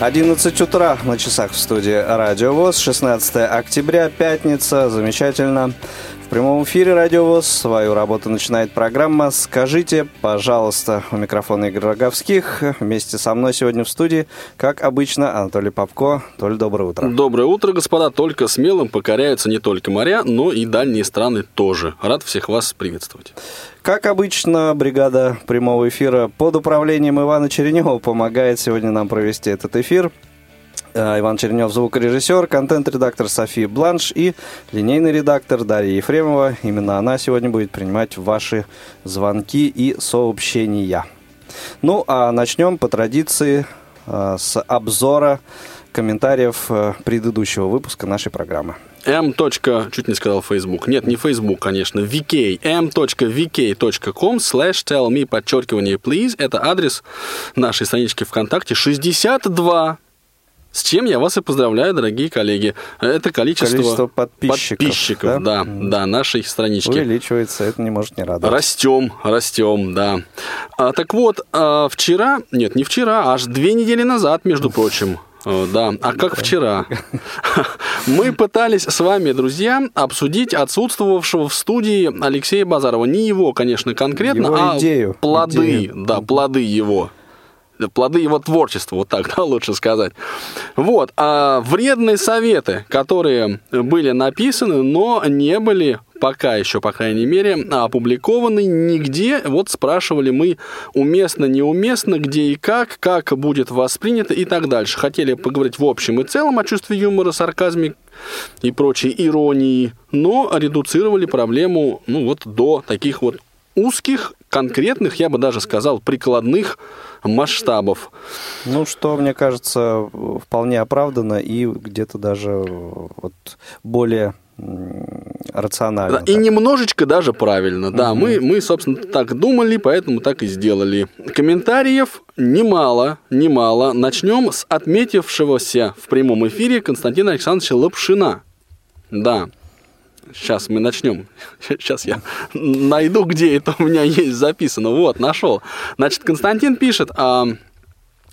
11 утра на часах в студии Радио ВОЗ, 16 октября, пятница, замечательно. В прямом эфире Радио ВОЗ свою работу начинает программа «Скажите, пожалуйста». У микрофона Игорь Роговских. Вместе со мной сегодня в студии, как обычно, Анатолий Попко. Толь, доброе утро. Доброе утро, господа. Только смелым покоряются не только моря, но и дальние страны тоже. Рад всех вас приветствовать. Как обычно, бригада прямого эфира под управлением Ивана Черенева помогает сегодня нам провести этот эфир. Э, Иван Черенев, звукорежиссер, контент-редактор София Бланш и линейный редактор Дарья Ефремова. Именно она сегодня будет принимать ваши звонки и сообщения. Ну, а начнем по традиции э, с обзора комментариев э, предыдущего выпуска нашей программы. m. чуть не сказал Facebook. Нет, не Facebook, конечно. vk. m.vk.com slash tell me, подчеркивание, please. Это адрес нашей странички ВКонтакте. 62 с чем я вас и поздравляю, дорогие коллеги. Это количество, количество подписчиков, подписчиков да? Да, да, нашей странички. Увеличивается, это не может не радовать. Растем, растем, да. А, так вот, а, вчера, нет, не вчера, аж две недели назад, между прочим, да, а как вчера? Мы пытались с вами, друзья, обсудить отсутствовавшего в студии Алексея Базарова. Не его, конечно, конкретно, его а идею, плоды, идею. да, плоды его плоды его творчества, вот так, да, лучше сказать. Вот, а вредные советы, которые были написаны, но не были пока еще, по крайней мере, опубликованы нигде. Вот спрашивали мы, уместно, неуместно, где и как, как будет воспринято и так дальше. Хотели поговорить в общем и целом о чувстве юмора, сарказме и прочей иронии, но редуцировали проблему ну, вот до таких вот узких, конкретных, я бы даже сказал, прикладных масштабов. Ну, что, мне кажется, вполне оправдано и где-то даже вот более рационально. Да, и немножечко даже правильно. Да, угу. мы, мы, собственно, так думали, поэтому так и сделали. Комментариев немало, немало. Начнем с отметившегося в прямом эфире Константина Александровича Лапшина. Да, Сейчас мы начнем. Сейчас я найду, где это у меня есть записано. Вот, нашел. Значит, Константин пишет, а,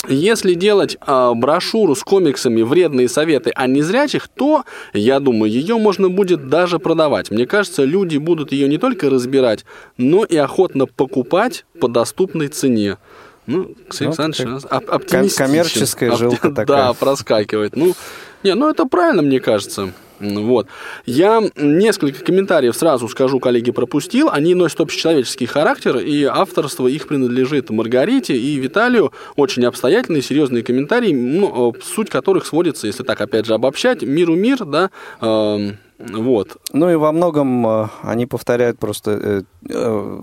если делать а, брошюру с комиксами «Вредные советы о незрячих», то, я думаю, ее можно будет даже продавать. Мне кажется, люди будут ее не только разбирать, но и охотно покупать по доступной цене. Ну, Ксения ну, Александрович. Коммерческая жилка такая. Да, проскакивает. Ну, не, ну это правильно, мне кажется. Вот. Я несколько комментариев сразу скажу, коллеги, пропустил. Они носят общечеловеческий характер, и авторство их принадлежит Маргарите и Виталию. Очень обстоятельные, серьезные комментарии, ну, суть которых сводится, если так опять же обобщать, миру мир, да, э, вот. Ну и во многом э, они повторяют просто э, э,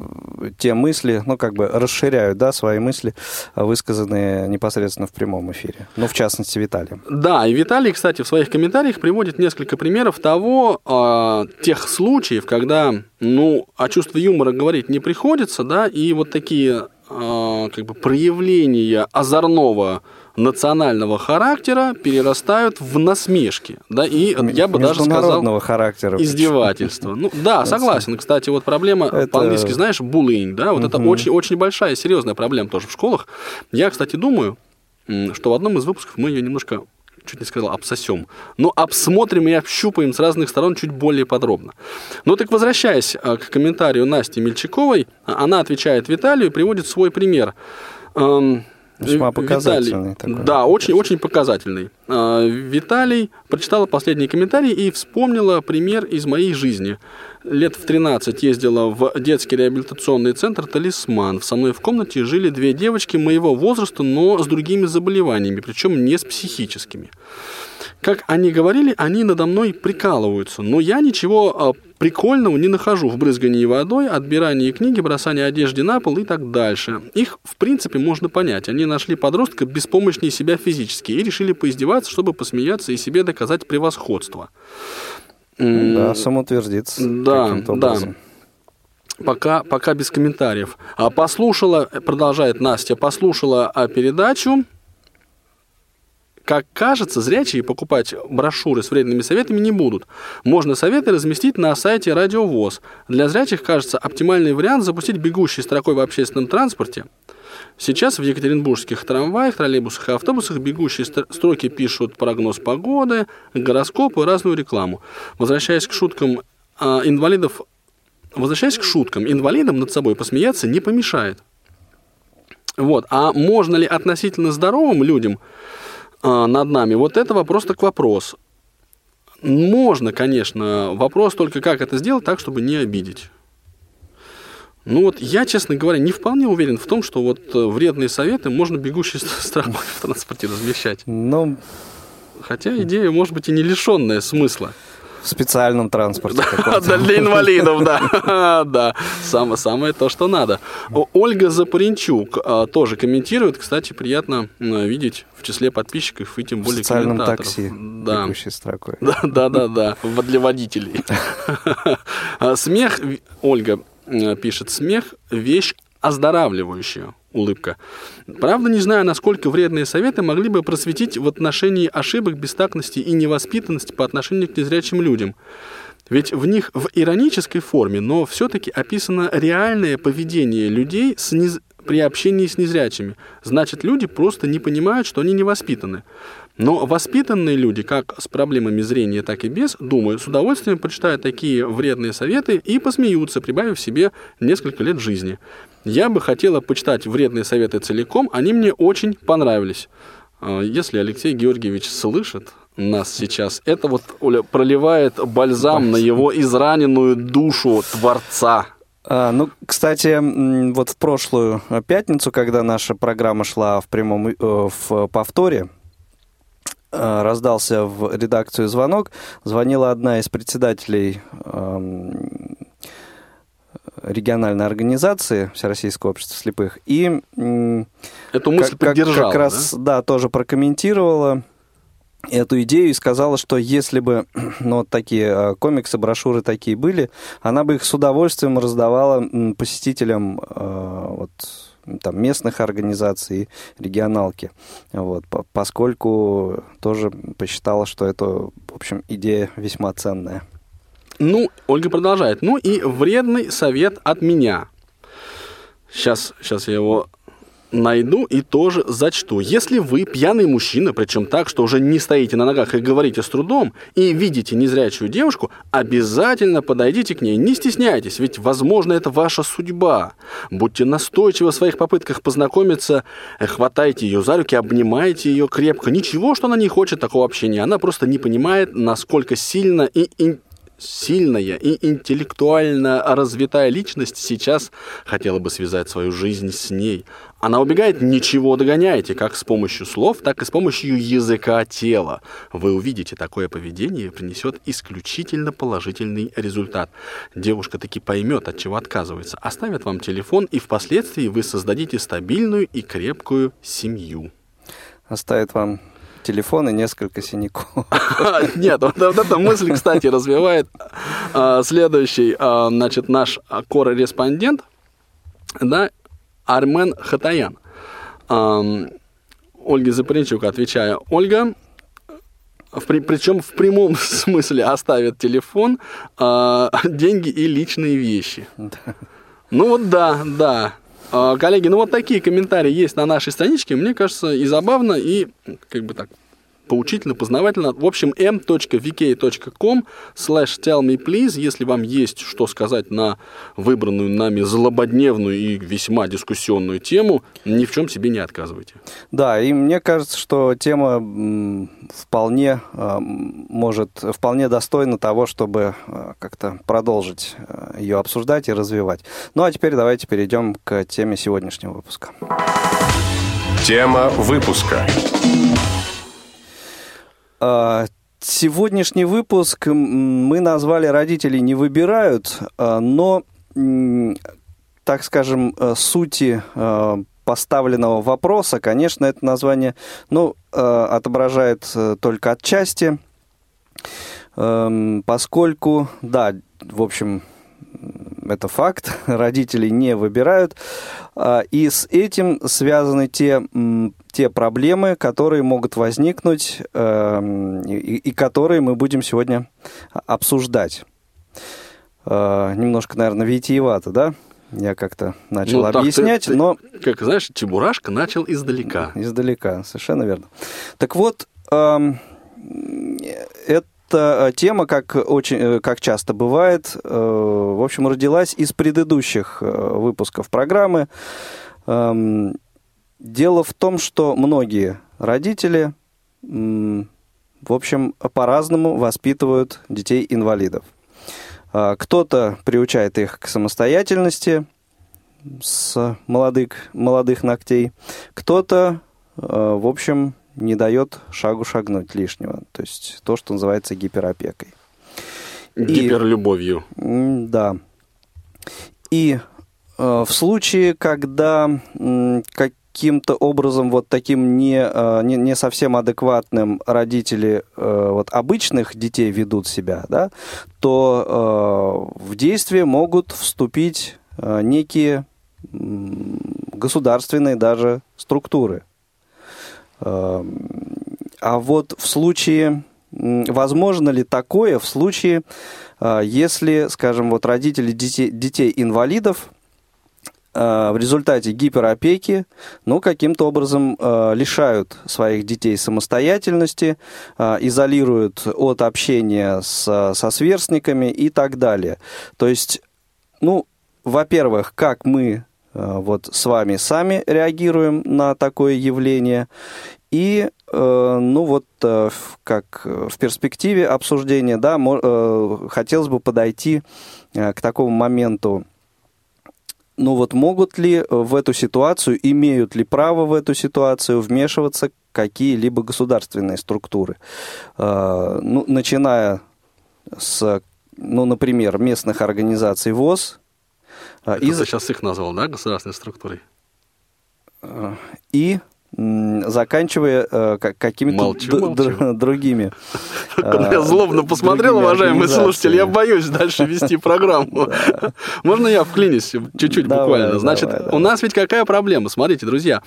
те мысли, ну как бы расширяют, да, свои мысли, высказанные непосредственно в прямом эфире. Ну, в частности, Виталий. Да, и Виталий, кстати, в своих комментариях приводит несколько примеров того, тех случаев, когда, ну, о чувстве юмора говорить не приходится, да, и вот такие как бы проявления озорного национального характера перерастают в насмешки, да, и я бы даже сказал характера, издевательство. Ну да, согласен. Кстати, вот проблема это... по-английски, знаешь, bullying, да, вот угу. это очень очень большая серьезная проблема тоже в школах. Я, кстати, думаю, что в одном из выпусков мы ее немножко чуть не сказал, обсосем. Но обсмотрим и общупаем с разных сторон чуть более подробно. Ну так возвращаясь э, к комментарию Насти Мельчаковой, она отвечает Виталию и приводит свой пример. Эм, Весьма показательный. Виталий, такой. Да, очень, очень показательный. А, Виталий прочитала последний комментарий и вспомнила пример из моей жизни. Лет в 13 ездила в детский реабилитационный центр «Талисман». Со мной в комнате жили две девочки моего возраста, но с другими заболеваниями, причем не с психическими. Как они говорили, они надо мной прикалываются, но я ничего э, прикольного не нахожу в брызгании водой, отбирании книги, бросании одежды на пол и так дальше. Их, в принципе, можно понять. Они нашли подростка беспомощнее себя физически и решили поиздеваться, чтобы посмеяться и себе доказать превосходство. Да, самоутвердиться. Да, да. Пока, пока без комментариев. А послушала, продолжает Настя, послушала а, передачу, как кажется, зрячие покупать брошюры с вредными советами не будут. Можно советы разместить на сайте Радио ВОЗ. Для зрячих кажется оптимальный вариант запустить бегущей строкой в общественном транспорте. Сейчас в екатеринбургских трамваях, троллейбусах и автобусах бегущие строки пишут прогноз погоды, гороскопы, разную рекламу. Возвращаясь к шуткам а, инвалидов, возвращаясь к шуткам, инвалидам над собой посмеяться не помешает. Вот. А можно ли относительно здоровым людям над нами. Вот это вопрос так вопрос. Можно, конечно. Вопрос только, как это сделать так, чтобы не обидеть. Ну вот я, честно говоря, не вполне уверен в том, что вот э, вредные советы можно бегущей строкой в транспорте размещать. Ну, Хотя идея, может быть, и не лишенная смысла в специальном транспорте. Да, для инвалидов, да. Да, самое, самое то, что надо. Ольга Запоренчук а, тоже комментирует. Кстати, приятно видеть в числе подписчиков и тем более в специальном такси, да. строкой. Да, да, да, да, для водителей. А, смех, Ольга пишет, смех – вещь оздоравливающая улыбка. Правда, не знаю, насколько вредные советы могли бы просветить в отношении ошибок, бестактности и невоспитанности по отношению к незрячим людям. Ведь в них в иронической форме, но все-таки описано реальное поведение людей с нез... при общении с незрячими. Значит, люди просто не понимают, что они невоспитаны. Но воспитанные люди, как с проблемами зрения, так и без, думаю, с удовольствием почитают такие вредные советы и посмеются, прибавив себе несколько лет жизни. Я бы хотела почитать вредные советы целиком, они мне очень понравились. А, если Алексей Георгиевич слышит нас сейчас, это вот Оля, проливает бальзам на его израненную душу Творца. А, ну, кстати, вот в прошлую пятницу, когда наша программа шла в прямом э, в повторе, раздался в редакцию звонок. Звонила одна из председателей региональной организации Всероссийского общества слепых. И эту мысль как, поддержала, как раз, да? да, тоже прокомментировала эту идею и сказала, что если бы ну, вот такие а, комиксы, брошюры такие были, она бы их с удовольствием раздавала посетителям а, вот, там, местных организаций, регионалки, вот, поскольку тоже посчитала, что это, в общем, идея весьма ценная. Ну, Ольга продолжает. Ну и вредный совет от меня. Сейчас, сейчас я его найду и тоже зачту. Если вы пьяный мужчина, причем так, что уже не стоите на ногах и говорите с трудом, и видите незрячую девушку, обязательно подойдите к ней, не стесняйтесь, ведь, возможно, это ваша судьба. Будьте настойчивы в своих попытках познакомиться, хватайте ее за руки, обнимайте ее крепко. Ничего, что она не хочет такого общения, она просто не понимает, насколько сильно и сильная и интеллектуально развитая личность сейчас хотела бы связать свою жизнь с ней. Она убегает, ничего догоняете, как с помощью слов, так и с помощью языка тела. Вы увидите, такое поведение принесет исключительно положительный результат. Девушка таки поймет, от чего отказывается, оставит вам телефон, и впоследствии вы создадите стабильную и крепкую семью. Оставит вам телефон и несколько синяков. Нет, вот, вот эта мысль, кстати, развивает а, следующий, а, значит, наш корреспондент, да, Армен Хатаян. Ольге Запоренчук, отвечая, Ольга, в, причем в прямом смысле оставит телефон, а, деньги и личные вещи. Ну вот да, да. А, коллеги, ну вот такие комментарии есть на нашей страничке. Мне кажется, и забавно, и как бы так поучительно, познавательно. В общем, m.vk.com slash tell me please, если вам есть что сказать на выбранную нами злободневную и весьма дискуссионную тему, ни в чем себе не отказывайте. Да, и мне кажется, что тема вполне а, может, вполне достойна того, чтобы а, как-то продолжить а, ее обсуждать и развивать. Ну а теперь давайте перейдем к теме сегодняшнего выпуска. Тема выпуска. А, сегодняшний выпуск мы назвали «Родители не выбирают», а, но, так скажем, э, сути а, поставленного вопроса, конечно, это название ну, отображает э, только отчасти, эм, поскольку, да, в общем, это факт, родители не выбирают. А, и с этим связаны те, те проблемы, которые могут возникнуть эм, и, и которые мы будем сегодня обсуждать. А, немножко, наверное, витиевато, да? Я как-то начал ну, объяснять, ты, но... Как знаешь, Чебурашка начал издалека. Издалека, совершенно верно. Так вот, эм, это эта э, тема, как, очень, э, как часто бывает, э, в общем, родилась из предыдущих выпусков программы. Эм, дело в том, что многие родители, в общем, по-разному воспитывают детей-инвалидов. Кто-то приучает их к самостоятельности с молодых, молодых ногтей, кто-то, в общем, не дает шагу шагнуть лишнего. То есть то, что называется гиперопекой. Гиперлюбовью. И, да. И э, в случае, когда э, каким-то образом вот таким не, э, не, не совсем адекватным родители э, вот обычных детей ведут себя, да, то э, в действие могут вступить э, некие государственные даже структуры – а вот в случае, возможно ли такое в случае, э, если, скажем, вот родители детей, детей инвалидов э, в результате гиперопеки, ну, каким-то образом э, лишают своих детей самостоятельности, изолируют от общения с, со сверстниками и так далее. То есть, ну, во-первых, как мы Э, вот с вами сами реагируем на такое явление. И, э, ну вот, э, как в перспективе обсуждения, да, хотелось бы подойти к такому моменту, ну вот могут ли в эту ситуацию, имеют ли право в эту ситуацию вмешиваться какие-либо государственные структуры? Ну, начиная с, ну, например, местных организаций ВОЗ, и... Ты сейчас их назвал, да, государственной структурой? А, и заканчивая э, какими-то другими. Я а, злобно посмотрел, уважаемый слушатель, я боюсь дальше вести программу. Можно я вклинюсь чуть-чуть буквально? Значит, у нас ведь какая проблема? Смотрите, друзья,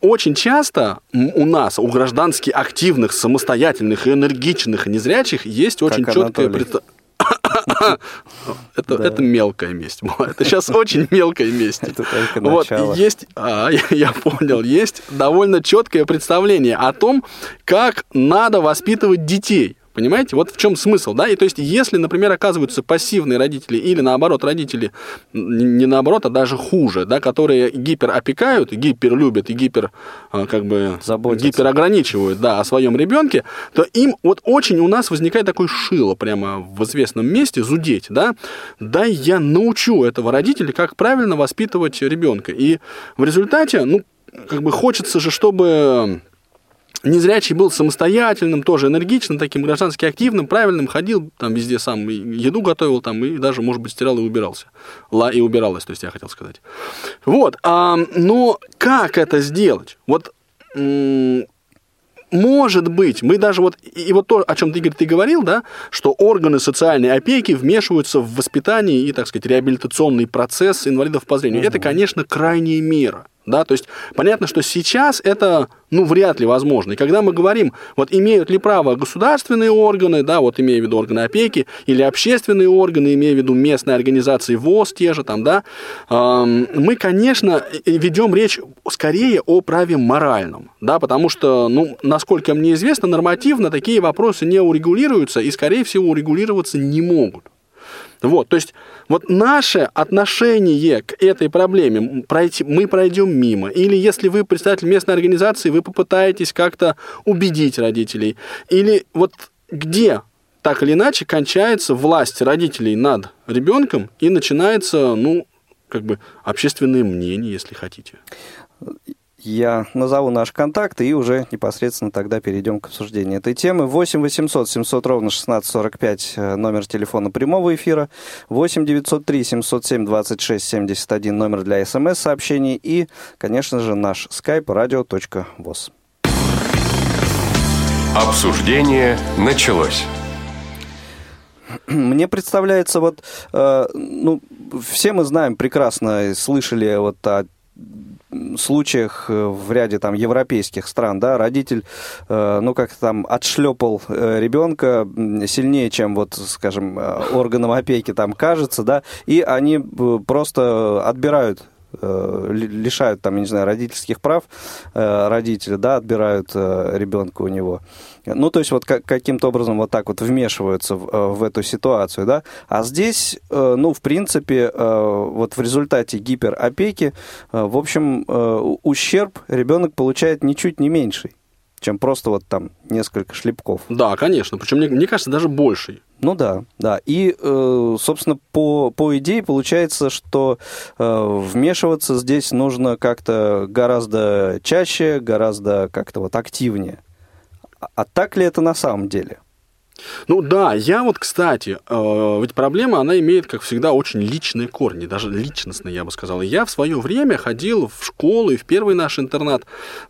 очень часто у нас, у граждански активных, самостоятельных, энергичных и незрячих есть очень четкое представление это, да. это мелкая месть. Это сейчас очень мелкая месть. Это только вот, есть, а, я, я понял, есть довольно четкое представление о том, как надо воспитывать детей. Понимаете? Вот в чем смысл, да? И то есть, если, например, оказываются пассивные родители или, наоборот, родители, не наоборот, а даже хуже, да, которые гиперопекают, гиперлюбят и гипер, а, как бы, Заботятся. гиперограничивают, да, о своем ребенке, то им вот очень у нас возникает такой шило прямо в известном месте, зудеть, да? Да, я научу этого родителя, как правильно воспитывать ребенка. И в результате, ну, как бы хочется же, чтобы Незрячий был самостоятельным, тоже энергичным, таким граждански активным, правильным, ходил там везде сам, еду готовил там, и даже, может быть, стирал и убирался. Ла и убиралась, то есть я хотел сказать. Вот, а, но как это сделать? Вот может быть, мы даже вот, и вот то, о чем ты, Игорь, ты говорил, да, что органы социальной опеки вмешиваются в воспитание и, так сказать, реабилитационный процесс инвалидов по зрению. Угу. Это, конечно, крайняя мера. Да, то есть понятно, что сейчас это, ну, вряд ли возможно. И когда мы говорим, вот имеют ли право государственные органы, да, вот имея в виду органы опеки, или общественные органы, имея в виду местные организации ВОЗ те же там, да, э, мы, конечно, ведем речь скорее о праве моральном, да, потому что, ну, насколько мне известно, нормативно такие вопросы не урегулируются и, скорее всего, урегулироваться не могут. Вот, то есть вот наше отношение к этой проблеме, пройти, мы пройдем мимо. Или если вы представитель местной организации, вы попытаетесь как-то убедить родителей. Или вот где так или иначе кончается власть родителей над ребенком и начинается, ну, как бы общественное мнение, если хотите. Я назову наш контакт и уже непосредственно тогда перейдем к обсуждению этой темы. 8 800 700 ровно 1645 э, номер телефона прямого эфира, 8 903 707 26 71 номер для смс-сообщений и, конечно же, наш skype radio.voz. Обсуждение началось. Мне представляется, вот, э, ну, все мы знаем прекрасно, слышали вот о случаях э, в ряде там европейских стран, да, родитель, э, ну, как там, отшлепал э, ребенка сильнее, чем вот, скажем, органам опеки там кажется, да, и они просто отбирают лишают там, я не знаю, родительских прав родители, да, отбирают ребенка у него. Ну, то есть вот как, каким-то образом вот так вот вмешиваются в, э, в эту ситуацию, да. А здесь, э, ну, в принципе, э, вот в результате гиперопеки, в общем, ущерб ребенок получает ничуть не меньший чем просто вот там несколько шлепков. Да, конечно. Причем, мне, мне кажется, даже больший. Ну да, да. И, собственно, по, по идее получается, что вмешиваться здесь нужно как-то гораздо чаще, гораздо как-то вот активнее. А так ли это на самом деле? Ну да, я вот, кстати, э, ведь проблема, она имеет, как всегда, очень личные корни, даже личностные, я бы сказал. Я в свое время ходил в школу и в первый наш интернат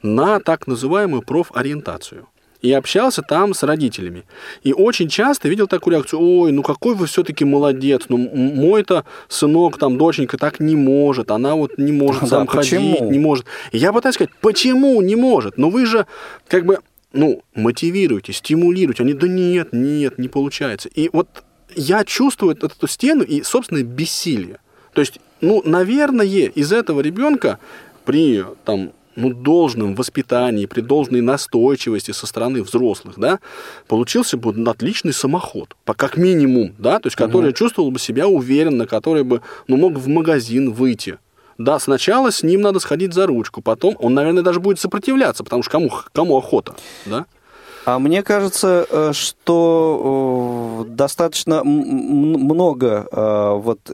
на так называемую профориентацию и общался там с родителями. И очень часто видел такую реакцию, ой, ну какой вы все-таки молодец, ну мой-то сынок, там, доченька так не может, она вот не может сам да, ходить, почему? не может. И я пытаюсь сказать, почему не может? Но вы же, как бы, ну, мотивируйте, стимулируйте. Они, да нет, нет, не получается. И вот я чувствую эту стену и собственное бессилие. То есть, ну, наверное, из этого ребенка при там, ну, должном воспитании, при должной настойчивости со стороны взрослых, да, получился бы отличный самоход, как минимум, да, то есть, который угу. чувствовал бы себя уверенно, который бы, ну, мог в магазин выйти, да, сначала с ним надо сходить за ручку, потом он, наверное, даже будет сопротивляться, потому что кому, кому охота, да? А мне кажется, э, что э, достаточно много э, вот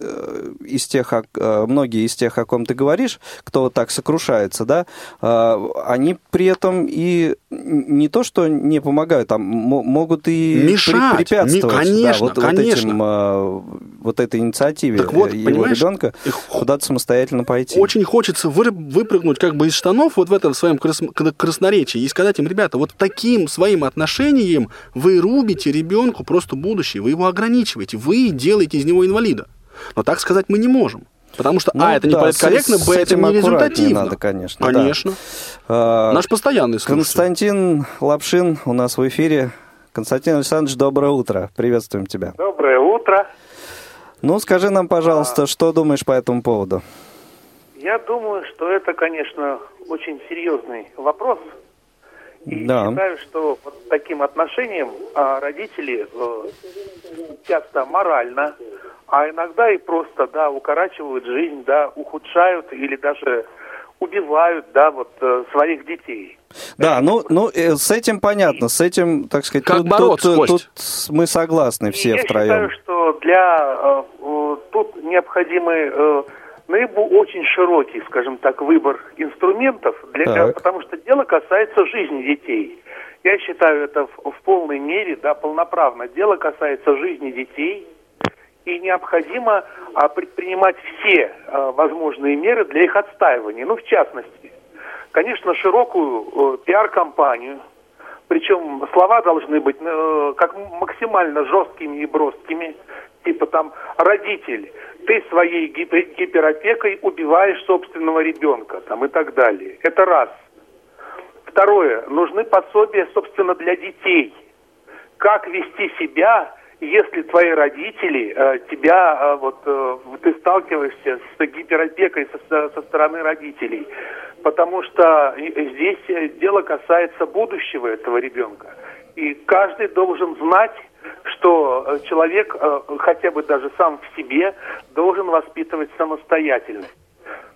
из тех, многие из тех, о ком ты говоришь, кто вот так сокрушается, да, они при этом и не то, что не помогают, а могут и Мешать. препятствовать не, конечно, да, вот, конечно. Вот, этим, вот этой инициативе так вот, его ребенка куда-то самостоятельно пойти. Очень хочется выпрыгнуть как бы из штанов вот в этом своем красноречии и сказать им, ребята, вот таким своим отношением вы рубите ребенку просто будущее, вы его ограничиваете, вы делаете из него инвалида. Но так сказать мы не можем. Потому что, ну, а, это да, не политкорректно, б, это не результативно. надо, конечно. Конечно. Да. Наш постоянный слушатель. Константин Лапшин у нас в эфире. Константин Александрович, доброе утро. Приветствуем тебя. Доброе утро. Ну, скажи нам, пожалуйста, а... что думаешь по этому поводу? Я думаю, что это, конечно, очень серьезный вопрос, и да. считаю, что вот таким отношением а, родители э, часто морально, а иногда и просто, да, укорачивают жизнь, да, ухудшают или даже убивают, да, вот э, своих детей. Да, ну, ну э, с этим понятно, с этим, так сказать, как тут, бороться, тут, тут мы согласны все и втроем. Я считаю, что для э, тут необходимы э, наиболее ну, очень широкий, скажем так, выбор инструментов, для, так. потому что дело касается жизни детей. Я считаю это в, в полной мере, да, полноправно. Дело касается жизни детей, и необходимо а, предпринимать все а, возможные меры для их отстаивания. Ну, в частности, конечно, широкую э, пиар-компанию, причем слова должны быть э, как максимально жесткими и броскими, типа там родитель, ты своей гиперопекой убиваешь собственного ребенка там, и так далее. Это раз. Второе. Нужны пособия, собственно, для детей. Как вести себя, если твои родители э, тебя, э, вот, э, ты сталкиваешься с гиперопекой со, со стороны родителей. Потому что здесь дело касается будущего этого ребенка. И каждый должен знать, что э, человек, э, хотя бы даже сам в себе, должен воспитывать самостоятельность.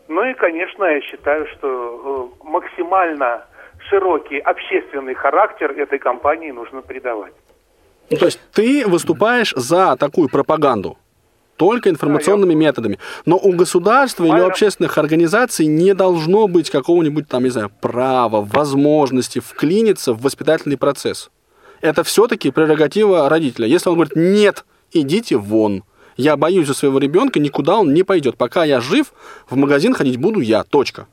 Ну и, конечно, я считаю, что э, максимально широкий общественный характер этой кампании нужно придавать. Ну, то есть ты выступаешь за такую пропаганду? только информационными методами. Но у государства или у общественных организаций не должно быть какого-нибудь там, не знаю, права, возможности вклиниться в воспитательный процесс. Это все-таки прерогатива родителя. Если он говорит, нет, идите вон, я боюсь за своего ребенка, никуда он не пойдет. Пока я жив, в магазин ходить буду я. Точка.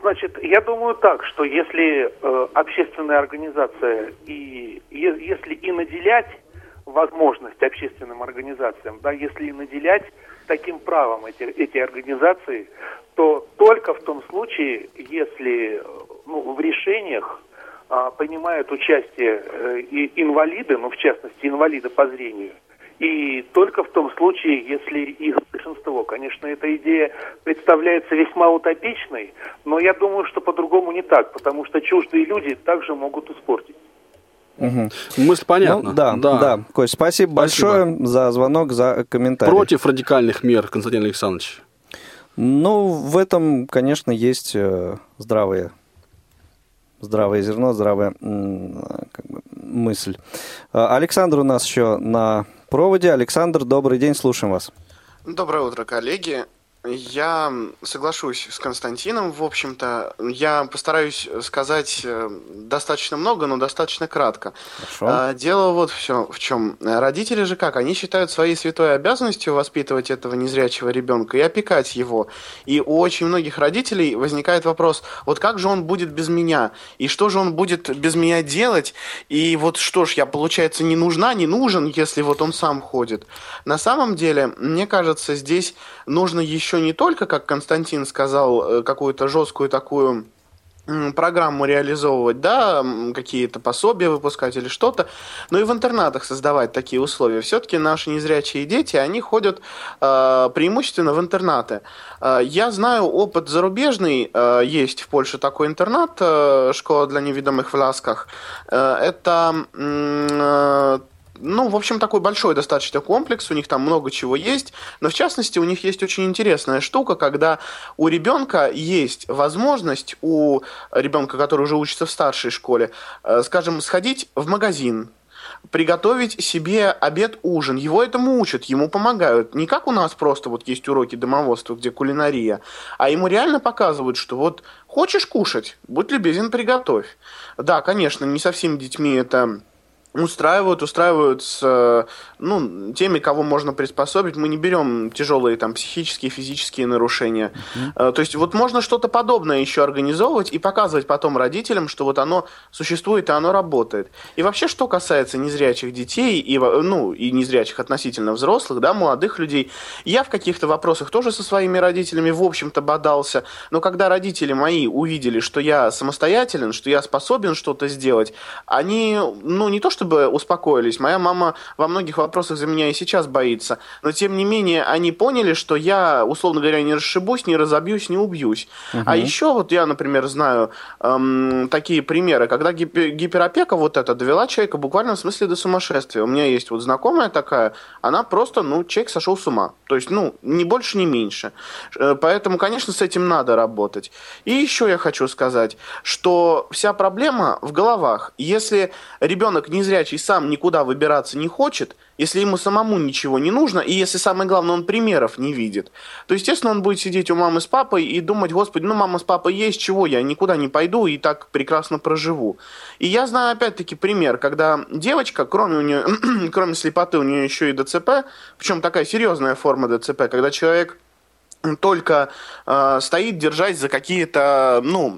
Значит, я думаю так, что если э, общественная организация и если и наделять возможность общественным организациям, да, если и наделять таким правом эти, эти организации, то только в том случае, если ну, в решениях а, принимают участие э, и инвалиды, ну в частности инвалиды по зрению, и только в том случае, если их большинство. Конечно, эта идея представляется весьма утопичной, но я думаю, что по-другому не так, потому что чуждые люди также могут испортить. Угу. Мысль понятна. Ну, да, да, да. Кость, спасибо, спасибо большое за звонок, за комментарий. Против радикальных мер, Константин Александрович? Ну, в этом, конечно, есть э, здравые здравое зерно, здравая как бы, мысль. Э, Александр у нас еще на проводе. Александр, добрый день, слушаем вас. Доброе утро, коллеги. Я соглашусь с Константином, в общем-то. Я постараюсь сказать э, достаточно много, но достаточно кратко. Хорошо. А, дело вот все в чем. Родители же как? Они считают своей святой обязанностью воспитывать этого незрячего ребенка и опекать его. И у очень многих родителей возникает вопрос, вот как же он будет без меня? И что же он будет без меня делать? И вот что ж, я, получается, не нужна, не нужен, если вот он сам ходит. На самом деле, мне кажется, здесь нужно еще не только, как Константин сказал, э, какую-то жесткую такую программу реализовывать, да, какие-то пособия выпускать или что-то, но и в интернатах создавать такие условия. Все-таки наши незрячие дети, они ходят э, преимущественно в интернаты. Э, я знаю опыт зарубежный, э, есть в Польше такой интернат, э, школа для невидимых в Ласках. Э, это э, ну, в общем, такой большой достаточно комплекс, у них там много чего есть, но в частности у них есть очень интересная штука, когда у ребенка есть возможность, у ребенка, который уже учится в старшей школе, э, скажем, сходить в магазин, приготовить себе обед-ужин. Его этому учат, ему помогают. Не как у нас просто вот есть уроки домоводства, где кулинария, а ему реально показывают, что вот хочешь кушать, будь любезен, приготовь. Да, конечно, не со всеми детьми это устраивают, устраивают с э, ну, теми, кого можно приспособить. Мы не берем тяжелые там психические, физические нарушения. Mm-hmm. То есть вот можно что-то подобное еще организовывать и показывать потом родителям, что вот оно существует и оно работает. И вообще, что касается незрячих детей и, ну, и незрячих относительно взрослых, да, молодых людей, я в каких-то вопросах тоже со своими родителями, в общем-то, бодался. Но когда родители мои увидели, что я самостоятелен, что я способен что-то сделать, они, ну, не то что чтобы успокоились. Моя мама во многих вопросах за меня и сейчас боится. Но тем не менее, они поняли, что я, условно говоря, не расшибусь, не разобьюсь, не убьюсь. Угу. А еще вот я, например, знаю эм, такие примеры, когда гипер, гиперопека вот эта довела человека буквально в смысле до сумасшествия. У меня есть вот знакомая такая, она просто, ну, человек сошел с ума. То есть, ну, ни больше, ни меньше. Э, поэтому, конечно, с этим надо работать. И еще я хочу сказать, что вся проблема в головах. Если ребенок не незрячий сам никуда выбираться не хочет, если ему самому ничего не нужно, и если самое главное, он примеров не видит, то, естественно, он будет сидеть у мамы с папой и думать, господи, ну мама с папой есть, чего я никуда не пойду и так прекрасно проживу. И я знаю, опять-таки, пример, когда девочка, кроме, у нее, кроме слепоты, у нее еще и ДЦП, причем такая серьезная форма ДЦП, когда человек только э, стоит, держась за какие-то ну,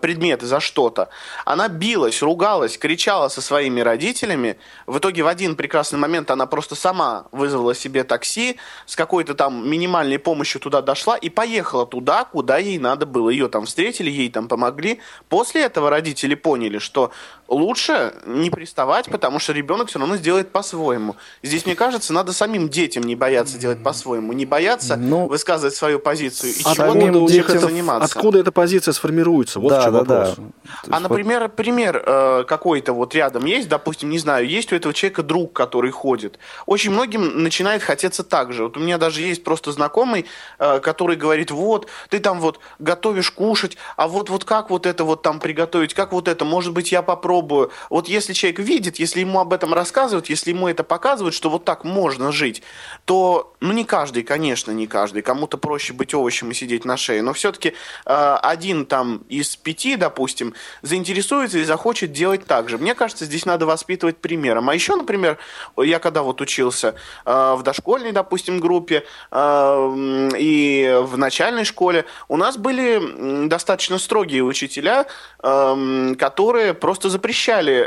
предметы, за что-то. Она билась, ругалась, кричала со своими родителями. В итоге в один прекрасный момент она просто сама вызвала себе такси, с какой-то там минимальной помощью туда дошла и поехала туда, куда ей надо было. Ее там встретили, ей там помогли. После этого родители поняли, что лучше не приставать, потому что ребенок все равно сделает по-своему. Здесь, мне кажется, надо самим детям не бояться делать по-своему, не бояться ну, высказывать свою позицию, и а чего надо учиться заниматься. Откуда эта позиция сформируется? Вот да, в чем да, вопрос. Да. А, например, пример э, какой-то вот рядом есть, допустим, не знаю, есть у этого человека друг, который ходит. Очень многим начинает хотеться так же. Вот у меня даже есть просто знакомый, э, который говорит, вот, ты там вот готовишь кушать, а вот, вот как вот это вот там приготовить, как вот это, может быть, я попробую. Вот если человек видит, если ему об этом рассказывают, если ему это показывают, что вот так можно жить, то, ну, не каждый, конечно, не каждый. Кому-то проще быть овощем и сидеть на шее. Но все-таки э, один там из пяти, допустим, заинтересуется и захочет делать так же. Мне кажется, здесь надо воспитывать примером. А еще, например, я когда вот учился э, в дошкольной, допустим, группе э, и в начальной школе, у нас были достаточно строгие учителя, э, которые просто запрещали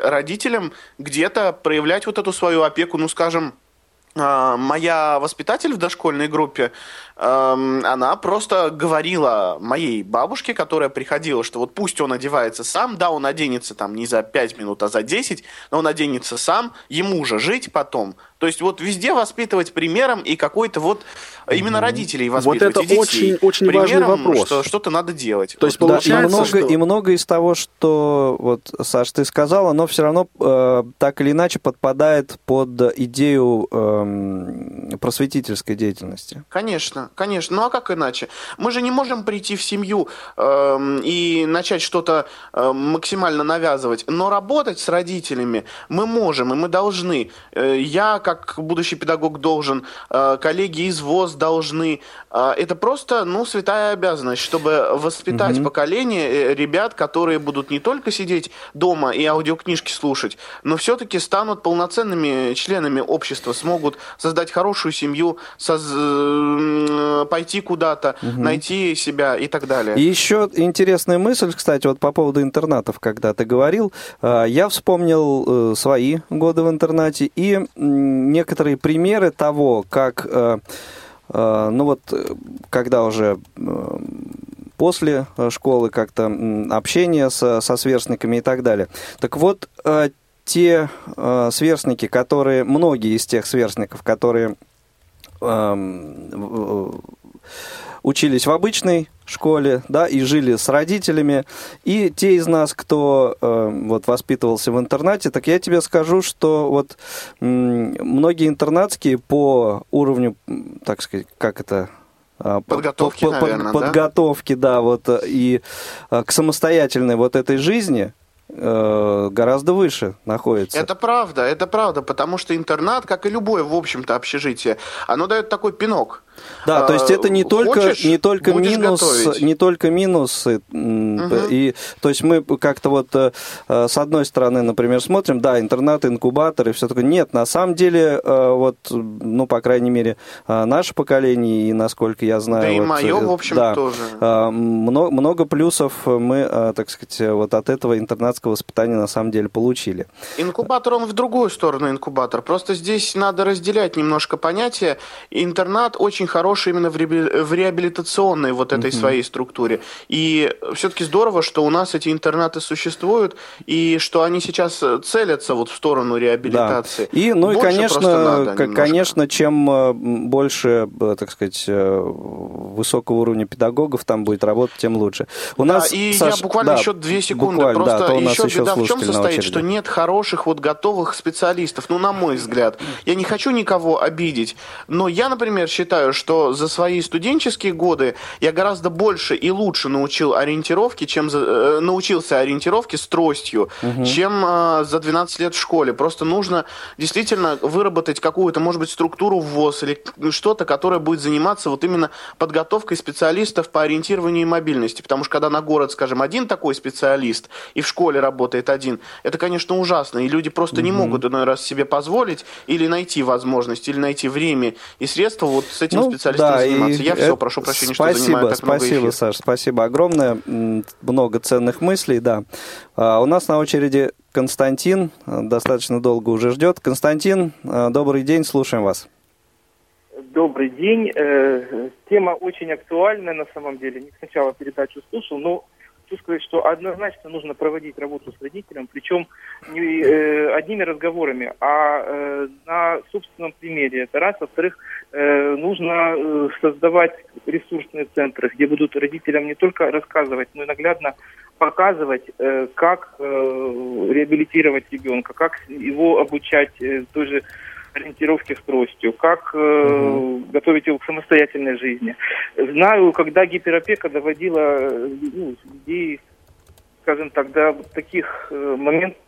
родителям где-то проявлять вот эту свою опеку, ну, скажем, а, моя воспитатель в дошкольной группе, эм, она просто говорила моей бабушке, которая приходила, что вот пусть он одевается сам, да, он оденется там не за 5 минут, а за 10, но он оденется сам, ему же жить потом, то есть вот везде воспитывать примером и какой-то вот именно родителей воспитывать. Вот это очень, очень важный вопрос. Что что-то надо делать. То есть вот, получается, да, и, много, что... и много из того, что вот, Саш, ты сказал, оно все равно э, так или иначе подпадает под идею э, просветительской деятельности. Конечно, конечно. Ну а как иначе? Мы же не можем прийти в семью э, и начать что-то э, максимально навязывать, но работать с родителями мы можем и мы должны. Э, я как будущий педагог должен, э, коллеги из ВОЗ должны. Э, это просто, ну, святая обязанность, чтобы воспитать угу. поколение э, ребят, которые будут не только сидеть дома и аудиокнижки слушать, но все-таки станут полноценными членами общества, смогут создать хорошую семью, соз... пойти куда-то, угу. найти себя и так далее. И еще интересная мысль, кстати, вот по поводу интернатов, когда ты говорил, я вспомнил свои годы в интернате и некоторые примеры того, как, э, э, ну вот, когда уже э, после школы как-то общение со, со сверстниками и так далее. Так вот, те сверстники, которые, многие из тех сверстников, которые эм, учились в обычной школе, да, и жили с родителями. И те из нас, кто э, вот воспитывался в интернате, так я тебе скажу, что вот многие интернатские по уровню, так сказать, как это а, подготовки, по, по, наверное, подготовки, да? да, вот и а, к самостоятельной вот этой жизни, Э, гораздо выше находится. Это правда, это правда, потому что интернат, как и любое, в общем-то, общежитие, оно дает такой пинок. Да, то есть это не только Хочешь, не только минус, готовить. не только минусы, угу. и то есть мы как-то вот э, с одной стороны, например, смотрим, да, интернат, инкубатор и все такое. Нет, на самом деле э, вот, ну по крайней мере, наше поколение и насколько я знаю, да вот, и мое, в общем, да, тоже. Много, много плюсов мы, так сказать, вот от этого интернатского детского воспитания на самом деле получили. Инкубатор, он в другую сторону инкубатор. Просто здесь надо разделять немножко понятия. Интернат очень хороший именно в, реабилитационной вот этой угу. своей структуре. И все-таки здорово, что у нас эти интернаты существуют, и что они сейчас целятся вот в сторону реабилитации. Да. И, ну больше и, конечно, конечно, чем э, больше, э, так сказать, э, высокого уровня педагогов там будет работать, тем лучше. У да, нас, и Саш, я буквально да, еще две секунды. Просто да, еще, еще беда в чем состоит, что нет хороших вот готовых специалистов, ну, на мой взгляд. Я не хочу никого обидеть, но я, например, считаю, что за свои студенческие годы я гораздо больше и лучше научил ориентировки, чем за, э, научился ориентировке с тростью, угу. чем э, за 12 лет в школе. Просто нужно действительно выработать какую-то, может быть, структуру в ВОЗ или что-то, которое будет заниматься вот именно подготовкой специалистов по ориентированию и мобильности. Потому что когда на город, скажем, один такой специалист, и в школе работает один. Это, конечно, ужасно, и люди просто угу. не могут иной раз себе позволить или найти возможность, или найти время и средства вот с этим ну, специалистом да, заниматься. Я все, прошу прощения, спасибо, что занимаю так Спасибо, много Саш, спасибо огромное. Много ценных мыслей, да. А, у нас на очереди Константин, достаточно долго уже ждет. Константин, а, добрый день, слушаем вас. Добрый день. Э, тема очень актуальная на самом деле. Не сначала передачу слушал, но хочу сказать, что однозначно нужно проводить работу с родителем, причем не э, одними разговорами, а э, на собственном примере. Это раз. Во-вторых, э, нужно э, создавать ресурсные центры, где будут родителям не только рассказывать, но и наглядно показывать, э, как э, реабилитировать ребенка, как его обучать э, той же ориентировке с тростью, как э, угу. готовить его к самостоятельной жизни. Знаю, когда гиперопека доводила ну, людей, скажем так, до таких э, моментов,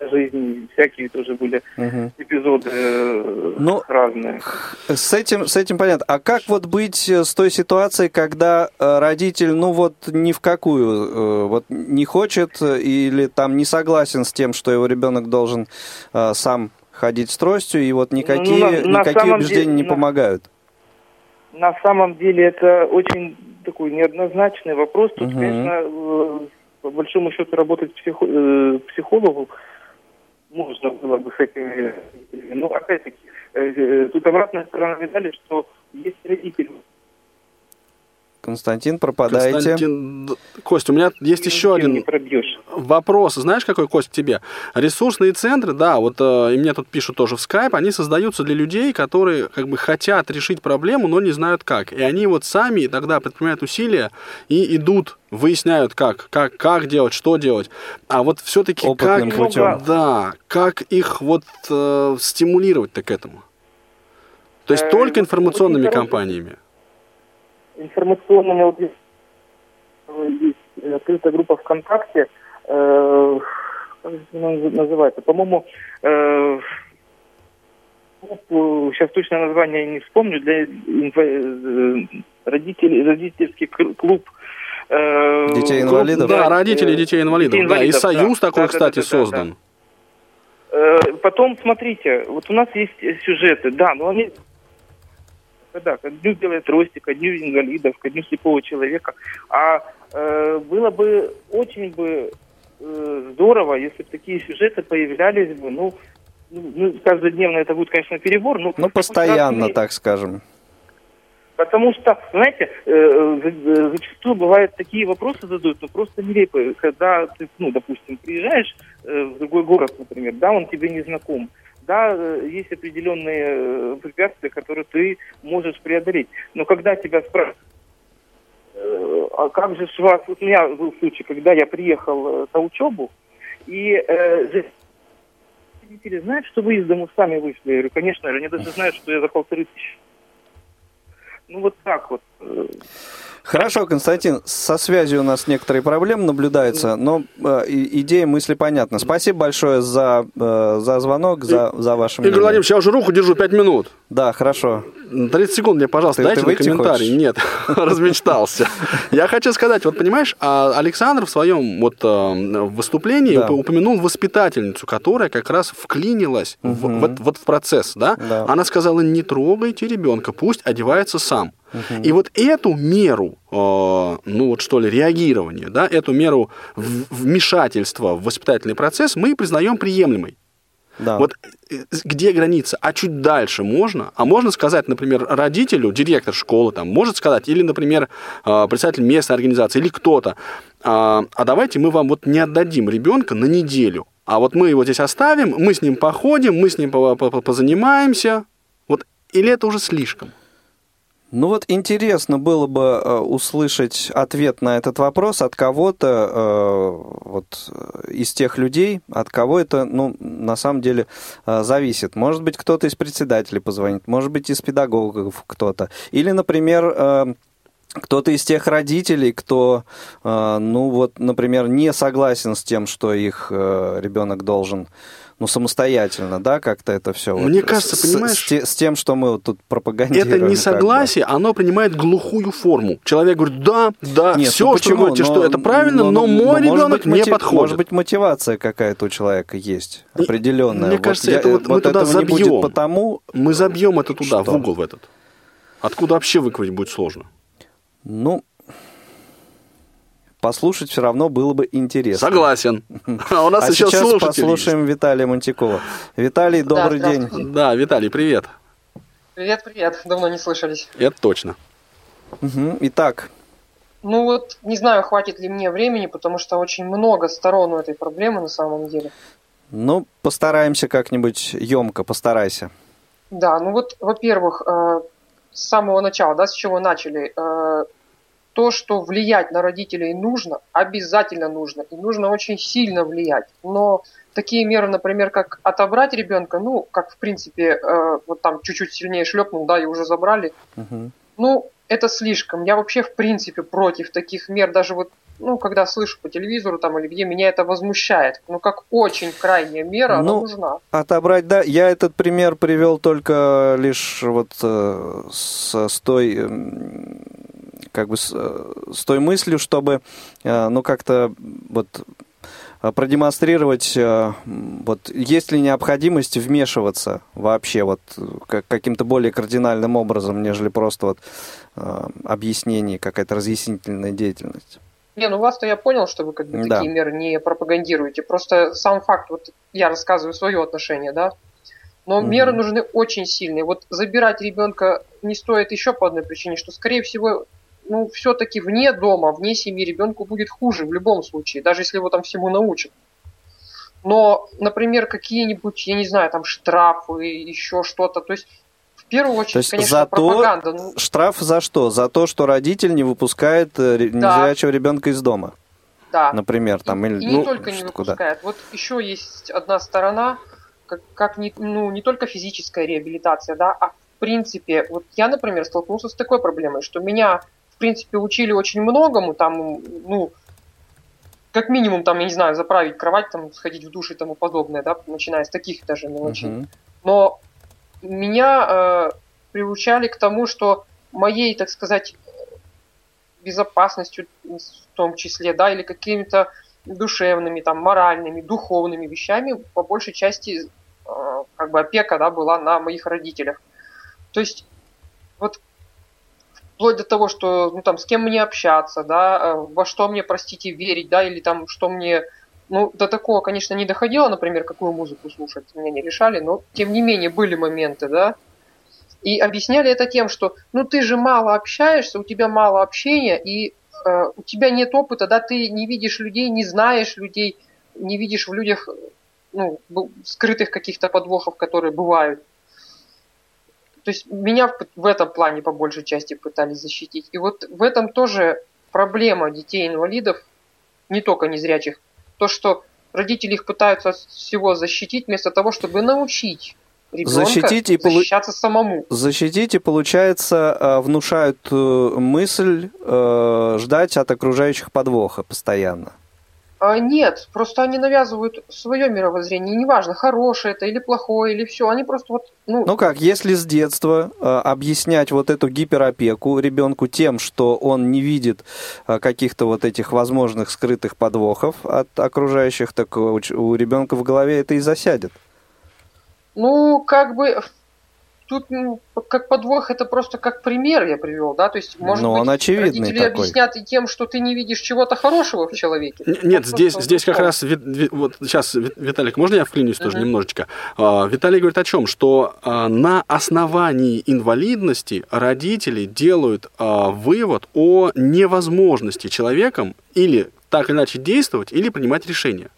жизни всякие тоже были угу. эпизоды э, ну, разные. С этим, с этим понятно. А как вот быть с той ситуацией, когда э, родитель, ну вот ни в какую, э, вот не хочет или там не согласен с тем, что его ребенок должен сам ходить с тростью, и вот никакие, ну, на, никакие на убеждения деле, не на, помогают? На самом деле это очень такой неоднозначный вопрос. Тут, угу. конечно, по большому счету работать психо, психологу можно было бы с этими Но опять-таки, э, э, тут обратная сторона медали, что есть родители, Константин, пропадаете. Константин... Костя, у меня есть еще один вопрос. Знаешь, какой, Кость, тебе? Ресурсные центры, да, вот э, и мне тут пишут тоже в скайп, они создаются для людей, которые как бы хотят решить проблему, но не знают как. И они вот сами тогда предпринимают усилия и идут, выясняют как, как, как делать, что делать. А вот все-таки как, путем. да, как их вот э, стимулировать-то к этому? То есть э, только информационными компаниями информационными есть открытая группа ВКонтакте, э, как она называется, по-моему, э, сейчас точное название не вспомню, для э, родителей, родительский клуб э, Детей инвалидов? Да, родители детей инвалидов. Детей инвалидов да, и союз да, такой, да, кстати, да, да, создан. Да, да. Потом, смотрите, вот у нас есть сюжеты, да, но они да, ко дню белой трости, ко дню инвалидов, ко дню слепого человека. А э, было бы очень бы э, здорово, если бы такие сюжеты появлялись бы, ну, ну, ну каждодневно это будет, конечно, перебор. Но ну, постоянно, раз, так скажем. Потому что, знаете, э, э, зачастую бывают такие вопросы задают, но просто нелепые. Когда ты, ну, допустим, приезжаешь э, в другой город, например, да, он тебе не знаком, да, э, есть определенные э, препятствия, которые ты можешь преодолеть. Но когда тебя спрашивают, э, а как же с вас, у меня был случай, когда я приехал на учебу, и э, родители знают, что вы из дому сами вышли. Я говорю, конечно, они даже знают, что я за полторы тысячи. Ну вот так вот. Хорошо, Константин, со связью у нас некоторые проблемы наблюдаются, но э, идея мысли понятна. Спасибо большое за, э, за звонок, за, за ваше мнение. Игорь Владимирович, я уже руку держу 5 минут. Да, хорошо. 30 секунд мне, пожалуйста, ты, дайте ты комментарий. Хочешь? Нет, размечтался. Я хочу сказать, вот понимаешь, а Александр в своем вот э, выступлении да. упомянул воспитательницу, которая как раз вклинилась угу. в, вот в процесс, да? да? Она сказала, не трогайте ребенка, пусть одевается сам. Угу. И вот эту меру, э, ну вот что ли, реагирования, да, эту меру вмешательства в воспитательный процесс мы признаем приемлемой. Да. Вот э, где граница? А чуть дальше можно? А можно сказать, например, родителю, директор школы там, может сказать, или, например, э, представитель местной организации, или кто-то, а, а давайте мы вам вот не отдадим ребенка на неделю, а вот мы его здесь оставим, мы с ним походим, мы с ним позанимаемся. Вот, или это уже слишком? Ну вот интересно было бы э, услышать ответ на этот вопрос от кого-то э, вот э, из тех людей, от кого это, ну, на самом деле зависит. Может быть, кто-то из председателей позвонит, может быть, из педагогов кто-то. Или, например, кто-то из тех родителей, кто, ну вот, например, не согласен с тем, что их ребенок должен ну, самостоятельно, да, как-то это все. Мне вот, кажется, с, понимаешь... С, с тем, что мы вот тут пропагандируем. Это несогласие, как бы. оно принимает глухую форму. Человек говорит, да, да, Нет, все, ну что вы говорите, но, что это правильно, но, но, но мой но, ребенок быть, не подходит. Может быть, мотивация какая-то у человека есть, определенная. Мне вот кажется, я, это вот, вот мы туда забьем. потому, мы забьем это туда, что? в угол в этот. Откуда вообще выковать будет сложно? Ну, послушать все равно было бы интересно. Согласен. А у нас а еще сейчас слушатель послушаем есть. Виталия Монтикова. Виталий, добрый да, день. Да, Виталий, привет. Привет, привет. Давно не слышались. Это точно. Угу. Итак. Ну вот, не знаю, хватит ли мне времени, потому что очень много сторон у этой проблемы на самом деле. Ну, постараемся как-нибудь емко, постарайся. Да, ну вот, во-первых, э, с самого начала, да, с чего начали, э, то, что влиять на родителей нужно, обязательно нужно, и нужно очень сильно влиять. Но такие меры, например, как отобрать ребенка, ну, как в принципе, э, вот там чуть-чуть сильнее шлепнул, да, и уже забрали, угу. ну, это слишком. Я вообще в принципе против таких мер, даже вот ну, когда слышу по телевизору там или где, меня это возмущает. Ну, как очень крайняя мера, ну, она нужна. Отобрать, да. Я этот пример привел только лишь вот э, с, с той эм, как бы с, э, с той мыслью, чтобы, э, ну, как-то вот продемонстрировать, вот есть ли необходимость вмешиваться вообще вот каким-то более кардинальным образом, нежели просто вот объяснение, какая-то разъяснительная деятельность. Не, ну вас-то я понял, что вы как бы да. такие меры не пропагандируете. Просто сам факт, вот я рассказываю свое отношение, да. Но угу. меры нужны очень сильные. Вот забирать ребенка не стоит еще по одной причине, что, скорее всего, ну, все-таки вне дома, вне семьи ребенку будет хуже в любом случае, даже если его там всему научат. Но, например, какие-нибудь, я не знаю, там штрафы, еще что-то. То есть первую очередь, то есть конечно, за пропаганда. То, штраф за что? За то, что родитель не выпускает э, да. незрячего ребенка из дома? Да. Например, там и, или... И ну, не только не выпускает. Куда? Вот еще есть одна сторона, как, как не, ну, не только физическая реабилитация, да, а в принципе, вот я, например, столкнулся с такой проблемой, что меня, в принципе, учили очень многому, там, ну, как минимум, там, я не знаю, заправить кровать, там, сходить в душ и тому подобное, да, начиная с таких даже мелочей. Uh-huh. Но меня э, приучали к тому, что моей, так сказать, безопасностью в том числе, да, или какими-то душевными, там, моральными, духовными вещами по большей части э, как бы опека, да, была на моих родителях. То есть вот вплоть до того, что, ну, там, с кем мне общаться, да, э, во что мне, простите, верить, да, или там, что мне ну, до такого, конечно, не доходило, например, какую музыку слушать, меня не решали, но тем не менее были моменты, да. И объясняли это тем, что ну ты же мало общаешься, у тебя мало общения, и э, у тебя нет опыта, да, ты не видишь людей, не знаешь людей, не видишь в людях ну, скрытых каких-то подвохов, которые бывают. То есть меня в этом плане по большей части пытались защитить. И вот в этом тоже проблема детей-инвалидов, не только незрячих, то, что родители их пытаются от всего защитить, вместо того, чтобы научить ребенка защитить и защищаться самому. Защитить и, получается, э, внушают э, мысль э, ждать от окружающих подвоха постоянно. А, нет, просто они навязывают свое мировоззрение. неважно, хорошее это или плохое, или все. Они просто вот. Ну, ну как, если с детства э, объяснять вот эту гиперопеку ребенку тем, что он не видит э, каких-то вот этих возможных скрытых подвохов от окружающих, так у, у ребенка в голове это и засядет. Ну, как бы тут ну, как подвох это просто как пример я привел, да, то есть может Но быть он очевидный родители такой. объяснят и тем, что ты не видишь чего-то хорошего в человеке. Нет, здесь здесь как раз вот сейчас Виталик, можно я вклинюсь тоже немножечко? А, Виталий говорит о чем, что а, на основании инвалидности родители делают а, вывод о невозможности человеком или так или иначе действовать или принимать решения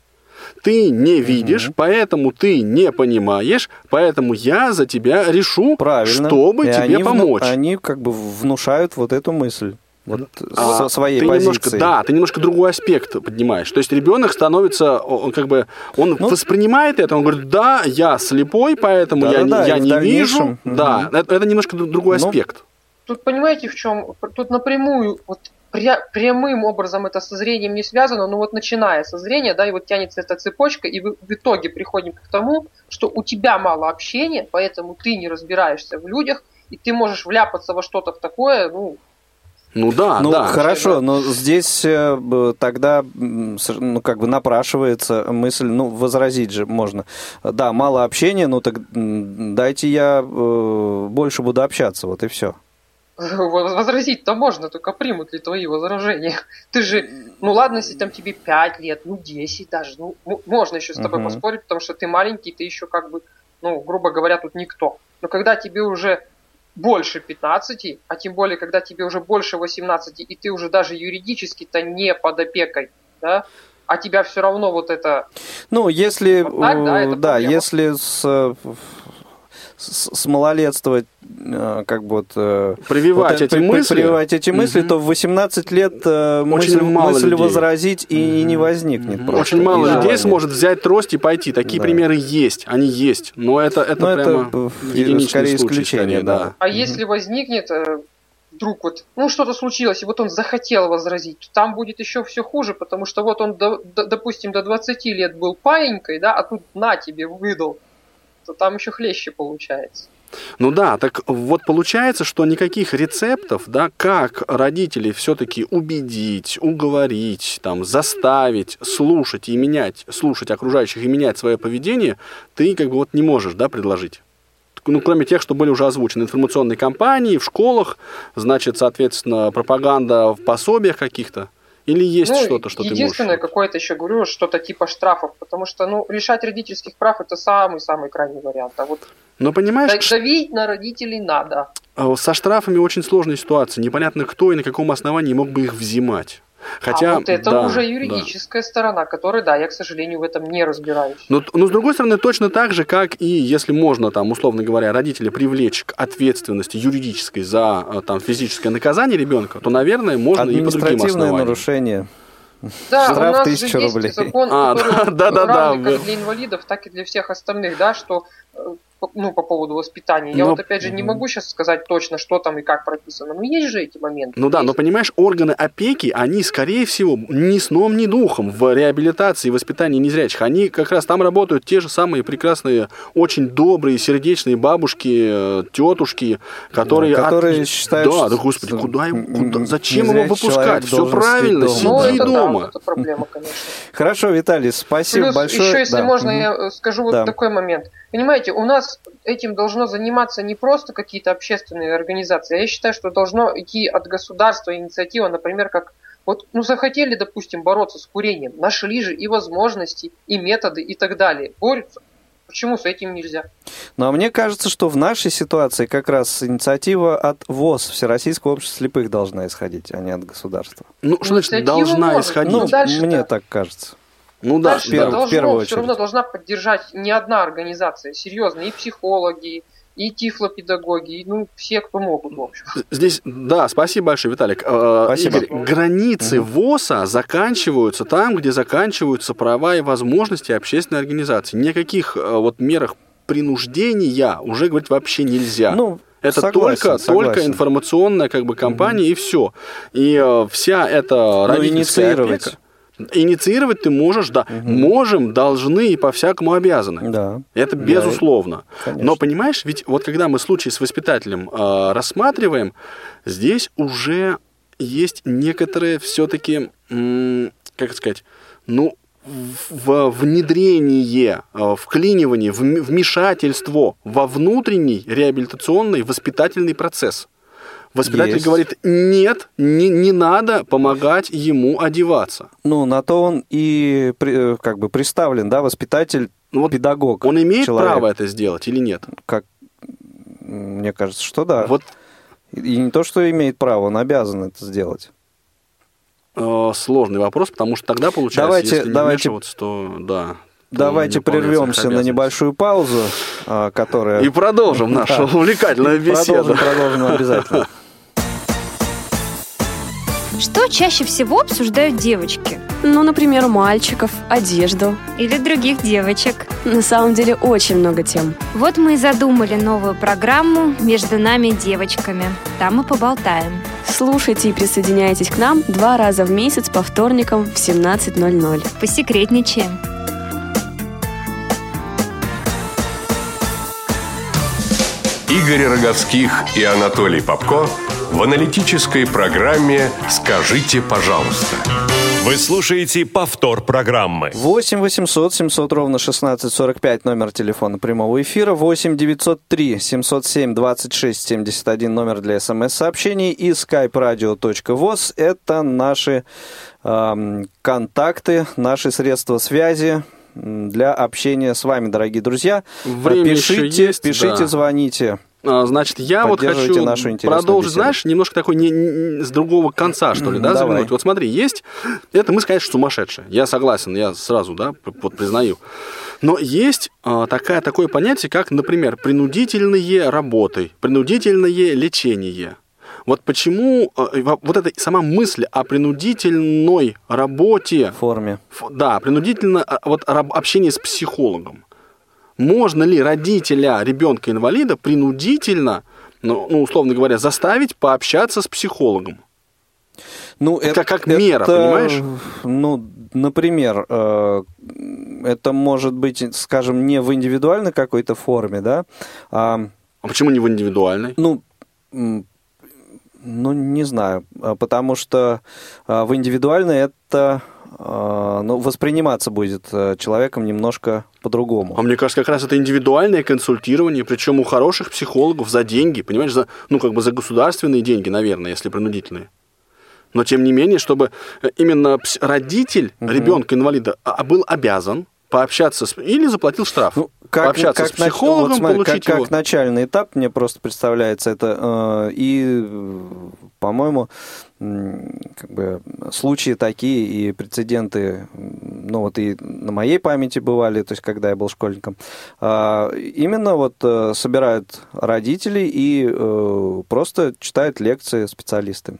ты не видишь, угу. поэтому ты не понимаешь, поэтому я за тебя решу, Правильно. чтобы И тебе они помочь. Вну, они как бы внушают вот эту мысль. Вот а, со своей ты позиции. Немножко, да, ты немножко другой аспект поднимаешь. То есть ребенок становится, он как бы, он ну, воспринимает это, он говорит, да, я слепой, поэтому да, я, да, я не вижу. Угу. Да, это, это немножко другой ну, аспект. Тут понимаете в чем? Тут напрямую вот прямым образом это со зрением не связано, но вот начиная со зрения, да, и вот тянется эта цепочка, и в, в итоге приходим к тому, что у тебя мало общения, поэтому ты не разбираешься в людях, и ты можешь вляпаться во что-то в такое, ну, ну да, ну, да. Хорошо, но здесь э, тогда ну, как бы напрашивается мысль, ну, возразить же можно. Да, мало общения, ну так дайте я э, больше буду общаться, вот и все. Возразить-то можно, только примут ли твои возражения. Ты же, ну ладно, если там тебе 5 лет, ну 10 даже, ну можно еще с тобой uh-huh. поспорить, потому что ты маленький, ты еще как бы, ну, грубо говоря, тут никто. Но когда тебе уже больше 15, а тем более, когда тебе уже больше 18, и ты уже даже юридически-то не под опекой, да, а тебя все равно вот это... Ну, если... Вот так, да, да если с с, с малолетства э, как бы вот... Э, прививать вот, эти при, мысли. Прививать эти мысли, угу. то в 18 лет э, Очень мысль, мало мысль людей. возразить и, угу. и не возникнет. Угу. Очень мало и людей сможет взять трость и пойти. Такие да. примеры есть, они есть. Но это, это но прямо это, скорее случай, исключение, скорее, да. да. А угу. если возникнет вдруг вот, ну, что-то случилось, и вот он захотел возразить, там будет еще все хуже, потому что вот он, до, до, допустим, до 20 лет был паинькой, да, а тут на тебе выдал то там еще хлеще получается. Ну да, так вот получается, что никаких рецептов, да, как родителей все-таки убедить, уговорить, там, заставить слушать и менять, слушать окружающих и менять свое поведение, ты как бы вот не можешь, да, предложить. Ну, кроме тех, что были уже озвучены. Информационные кампании в школах, значит, соответственно, пропаганда в пособиях каких-то. Или есть ну, что-то, что ты можешь? Единственное, какое-то еще говорю, что-то типа штрафов, потому что, ну, лишать родительских прав это самый-самый крайний вариант. А вот но понимаешь... Давить на родителей надо. А со штрафами очень сложная ситуация. Непонятно, кто и на каком основании мог бы их взимать. Хотя, а вот это да, уже юридическая да. сторона, которой, да, я, к сожалению, в этом не разбираюсь. Но, но, с другой стороны, точно так же, как и если можно, там, условно говоря, родителя привлечь к ответственности юридической за э, там, физическое наказание ребенка, то, наверное, можно и по другим основаниям. нарушение. Да, Штраф у нас же есть рублей. закон, а, который да, да, да, равный да, как для инвалидов, так и для всех остальных, да, что э, ну, по поводу воспитания. Я но... вот опять же не могу сейчас сказать точно, что там и как прописано, но есть же эти моменты. Ну да, но понимаешь, органы опеки, они, скорее всего, ни сном, ни духом в реабилитации и воспитании незрячих. Они как раз там работают те же самые прекрасные, очень добрые, сердечные бабушки, э, тетушки, которые... Да, которые от... считают, Да, да, господи, куда, куда зачем его выпускать? Все правильно, сиди ну, это, дома. Да, это проблема, конечно. Хорошо, Виталий, спасибо Плюс большое. еще, если да. можно, я э, скажу вот да. такой момент. Понимаете, у нас этим должно заниматься не просто какие-то общественные организации, я считаю, что должно идти от государства инициатива, например, как вот, ну, захотели, допустим, бороться с курением, нашли же и возможности, и методы, и так далее. Борются. Почему с этим нельзя? Ну, а мне кажется, что в нашей ситуации как раз инициатива от ВОЗ, Всероссийского общества слепых, должна исходить, а не от государства. Ну, что значит должна может. исходить? Ну, ну мне так кажется. Ну да, Дальше да. Должно, в первую очередь. все равно должна поддержать не одна организация, серьезно, и психологи, и тифлопедагоги, и, ну, все, кто могут, в общем. Здесь, да, спасибо большое, Виталик. Э, спасибо. Игорь, границы угу. ВОЗа заканчиваются там, где заканчиваются права и возможности общественной организации. Никаких э, вот мерах принуждения уже говорить вообще нельзя. Ну, это согласен, только, согласен. только информационная как бы компания угу. и все. И э, вся эта ну, родительская опека... Инициировать ты можешь, да. Угу. Можем, должны и по-всякому обязаны. Да. Это безусловно. Да, Но понимаешь, ведь вот когда мы случай с воспитателем э, рассматриваем, здесь уже есть некоторые все-таки, как сказать, ну, в внедрение, э, вклинивание, вмешательство во внутренний реабилитационный воспитательный процесс. Воспитатель Есть. говорит, нет, не, не надо помогать ему одеваться. Ну, на то он и э, как бы представлен, да, воспитатель, ну, вот педагог. Он имеет человек. право это сделать или нет? Как, мне кажется, что да. Вот. И не то, что имеет право, он обязан это сделать. Э, сложный вопрос, потому что тогда получается, давайте, если давайте, не то да. Давайте прервемся на небольшую паузу, а, которая... И продолжим нашу увлекательную беседу. Продолжим, продолжим обязательно. Что чаще всего обсуждают девочки? Ну, например, мальчиков, одежду. Или других девочек. На самом деле очень много тем. Вот мы и задумали новую программу «Между нами девочками». Там мы поболтаем. Слушайте и присоединяйтесь к нам два раза в месяц по вторникам в 17.00. Посекретничаем. Игорь Роговских и Анатолий Попко в аналитической программе «Скажите, пожалуйста». Вы слушаете повтор программы. 8 800 700 ровно 1645 номер телефона прямого эфира. 8 903 707 26 71 номер для смс-сообщений. И skype-radio.voz – это наши э, контакты, наши средства связи для общения с вами, дорогие друзья. Время пишите, есть, пишите, да. звоните. А, значит, я вот хочу нашу продолжить, беседу. знаешь, немножко такой не, не, с другого конца, что ли, да, Давай. заглянуть. Вот смотри, есть, это мы, конечно, сумасшедшие. Я согласен, я сразу, да, вот признаю. Но есть э, такая, такое понятие, как, например, принудительные работы, принудительное лечение. Вот почему э, вот эта сама мысль о принудительной работе... Форме. Да, принудительно вот общение с психологом. Можно ли родителя ребенка-инвалида принудительно, ну, ну, условно говоря, заставить пообщаться с психологом? Ну, это как мера, это, понимаешь? Ну, например, э, это может быть, скажем, не в индивидуальной какой-то форме, да? А, а почему не в индивидуальной? Ну, ну, не знаю, а, потому что а, в индивидуальной это ну, восприниматься будет э, человеком немножко по-другому. А мне кажется, как раз это индивидуальное консультирование, причем у хороших психологов за деньги, понимаешь, за, ну, как бы за государственные деньги, наверное, если принудительные. Но тем не менее, чтобы э, именно родитель угу. ребенка-инвалида был обязан пообщаться с... или заплатил штраф. Ну, как, пообщаться как, с психологом, вот, смотри, получить как, его. Как начальный этап, мне просто представляется это. Э, и, по-моему, как бы случаи такие и прецеденты, ну вот и на моей памяти бывали, то есть когда я был школьником, э, именно вот э, собирают родителей и э, просто читают лекции специалисты.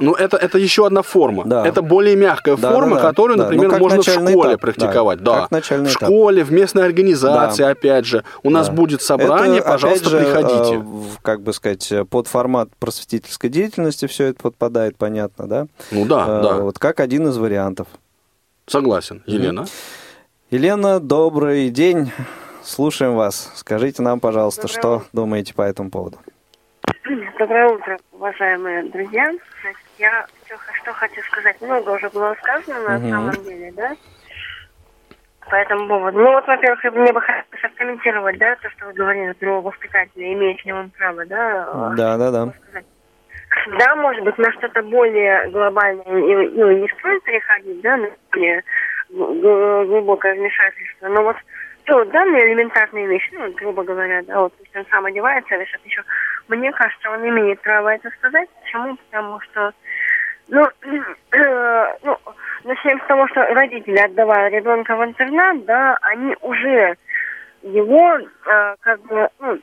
Ну, это, это еще одна форма. Да. Это более мягкая да, форма, да, да. которую, да. например, ну, можно в школе этап. практиковать. Да. да. в школе, в местной организации, да. опять же. У нас да. будет собрание, это, пожалуйста, же, приходите. Э, как бы сказать, под формат просветительской деятельности все это подпадает, понятно, да? Ну да, э, да. Вот как один из вариантов. Согласен. Елена? Елена, добрый день. Слушаем вас. Скажите нам, пожалуйста, Доброе что думаете по этому поводу? Доброе утро, уважаемые друзья. Значит, я все, что хочу сказать, много уже было сказано на угу. самом деле, да? По этому поводу. Ну вот, во-первых, мне бы хотелось откомментировать, да, то, что вы говорили про воспитателя, имеет ли он право, да? Да, да, да. Да, может быть, на что-то более глобальное, ну, не стоит переходить, да, на более глубокое вмешательство, но вот то данные элементарные вещи, ну, грубо говоря, да, вот пусть он сам одевается, решит еще. Мне кажется, он имеет право это сказать. Почему? Потому что, ну, э, ну, начнем с того, что родители, отдавая ребенка в интернат, да, они уже его, э, как бы, ну,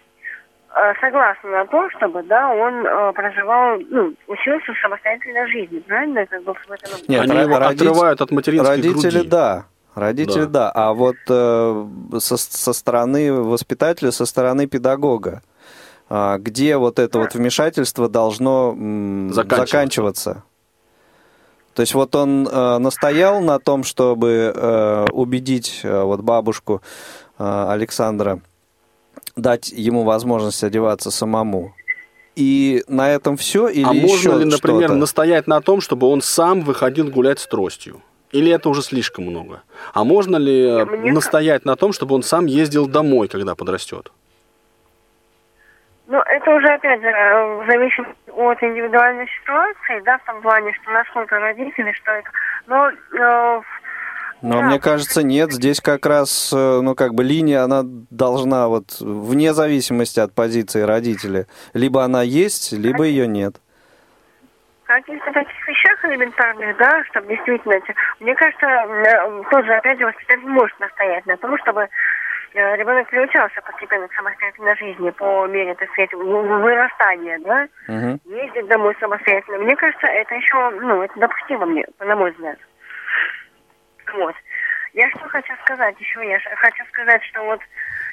э, согласны на то, чтобы, да, он э, проживал, ну, учился в самостоятельной жизни, правильно? Как бы в этом... Нет, они его отрывают от материнской родители, груди. да. Родители, да. да. А вот э, со, со стороны воспитателя, со стороны педагога, где вот это вот вмешательство должно заканчиваться. заканчиваться? То есть вот он э, настоял на том, чтобы э, убедить э, вот бабушку э, Александра дать ему возможность одеваться самому. И на этом все или а еще можно ли, например, настоять на том, чтобы он сам выходил гулять с тростью? Или это уже слишком много? А можно ли Мне... настоять на том, чтобы он сам ездил домой, когда подрастет? Ну, это уже, опять же, зависит от индивидуальной ситуации, да, в том плане, что насколько родители, что это. Но э, но да. мне кажется, нет. Здесь как раз, э, ну, как бы линия, она должна вот вне зависимости от позиции родителя. Либо она есть, либо ее нет каких-то таких вещах элементарных, да, чтобы действительно, мне кажется, э, тоже, опять же, воспитатель может настоять на том, чтобы э, ребенок приучался постепенно к самостоятельной жизни по мере, так сказать, вырастания, да, uh-huh. ездить домой самостоятельно. Мне кажется, это еще, ну, это допустимо мне, на мой взгляд. Вот. Я что хочу сказать еще? Я хочу сказать, что вот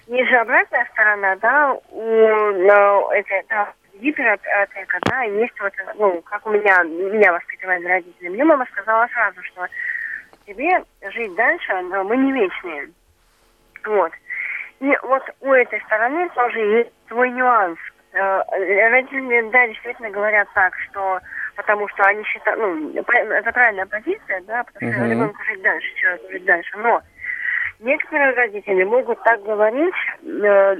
есть же обратная сторона, да, у ну, эти, да, гиперопека, да, есть вот, ну, как у меня, меня воспитывали родители. Мне мама сказала сразу, что тебе жить дальше, но мы не вечные. Вот. И вот у этой стороны тоже есть свой нюанс. Э, родители, да, действительно говорят так, что потому что они считают, ну, это правильная позиция, да, потому что uh-huh. ребенку жить дальше, человеку жить дальше. Но некоторые родители могут так говорить, э,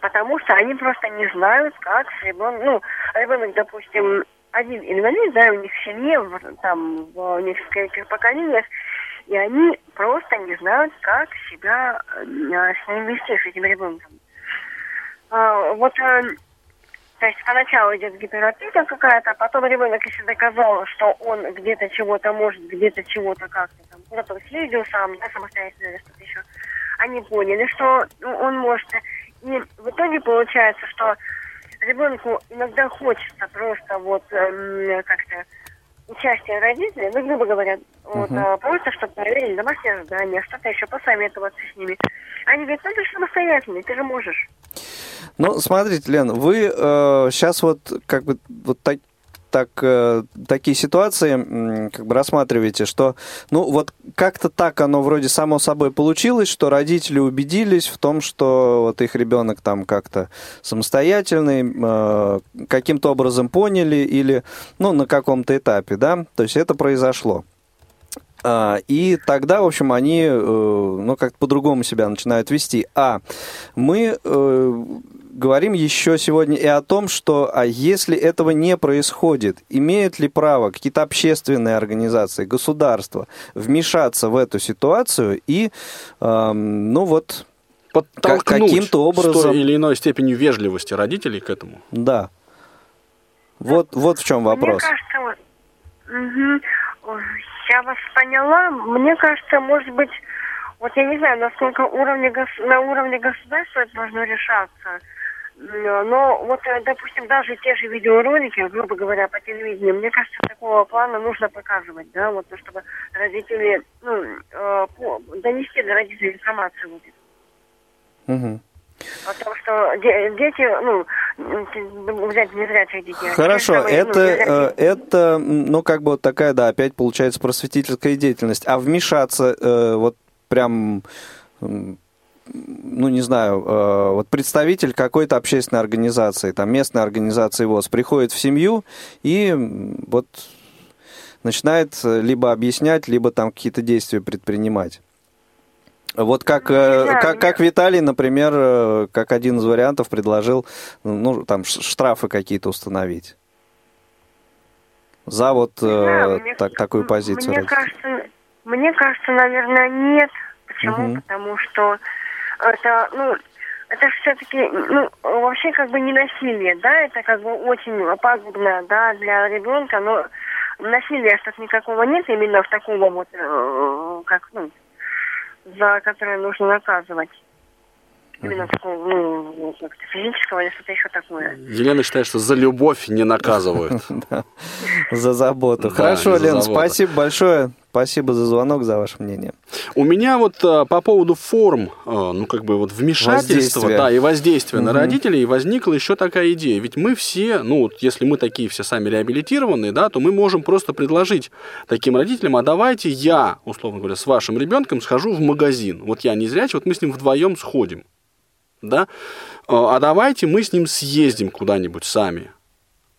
потому что они просто не знают, как с ребенком, ну, ребенок, допустим, один инвалид, да, у них в семье, в, там, в нескольких поколениях, и они просто не знают, как себя э, с ним вести, с этим ребенком. А, вот, э, то есть поначалу идет гиперопека какая-то, а потом ребенок, если доказал, что он где-то чего-то может, где-то чего-то как-то там, куда-то съездил сам, да, самостоятельно или что-то еще, они поняли, что ну, он может. И в итоге получается, что ребенку иногда хочется просто вот э, как-то участие родителей, ну, грубо говоря, вот, uh-huh. а, просто чтобы проверили домашнее задание, что-то еще посоветоваться с ними. Они говорят, ну ты же самостоятельный, ты же можешь. Ну, смотрите, Лен, вы э, сейчас вот как бы вот так, так, э, такие ситуации как бы рассматриваете, что, ну, вот как-то так оно вроде само собой получилось, что родители убедились в том, что вот их ребенок там как-то самостоятельный, э, каким-то образом поняли или, ну, на каком-то этапе, да, то есть это произошло. А, и тогда, в общем, они, э, ну, как-то по-другому себя начинают вести. А мы говорим еще сегодня и о том, что а если этого не происходит, имеют ли право какие-то общественные организации, государства вмешаться в эту ситуацию и, э, ну вот, каким-то образом... с той или иной степенью вежливости родителей к этому? Да. Вот, вот в чем вопрос. Мне кажется, вот, угу, я вас поняла. Мне кажется, может быть, вот я не знаю, насколько уровне, на уровне государства это должно решаться. Но вот, э, допустим, даже те же видеоролики, грубо говоря, по телевидению, мне кажется, такого плана нужно показывать, да, вот, чтобы родители, ну, э, по, донести до родителей информацию будет. Угу. Потому что дети, ну, взять незрячих детей. Хорошо, самые, это, ну, э, это, ну, как бы вот такая, да, опять получается просветительская деятельность. А вмешаться э, вот прям ну, не знаю, э, вот представитель какой-то общественной организации, там, местной организации ВОЗ, приходит в семью и вот начинает либо объяснять, либо там какие-то действия предпринимать. Вот как, э, как, как Виталий, например, э, как один из вариантов предложил, ну, там, штрафы какие-то установить. За вот да, мне, так, такую позицию. Мне кажется, мне кажется, наверное, нет. Почему? Угу. Потому что это, ну, это все-таки, ну, вообще как бы не насилие, да, это как бы очень пагубно, да, для ребенка, но насилия что-то никакого нет именно в такого вот, э, как, ну, за которое нужно наказывать. Именно такого, ну, как-то физического или что-то еще такое. Елена считает, что за любовь не наказывают. За заботу. Хорошо, Лен, спасибо большое. Спасибо за звонок, за ваше мнение. У меня вот а, по поводу форм, а, ну как бы вот вмешательства, да, и воздействия угу. на родителей возникла еще такая идея. Ведь мы все, ну вот если мы такие все сами реабилитированные, да, то мы можем просто предложить таким родителям, а давайте я, условно говоря, с вашим ребенком схожу в магазин. Вот я не зрячий, вот мы с ним вдвоем сходим, да, а давайте мы с ним съездим куда-нибудь сами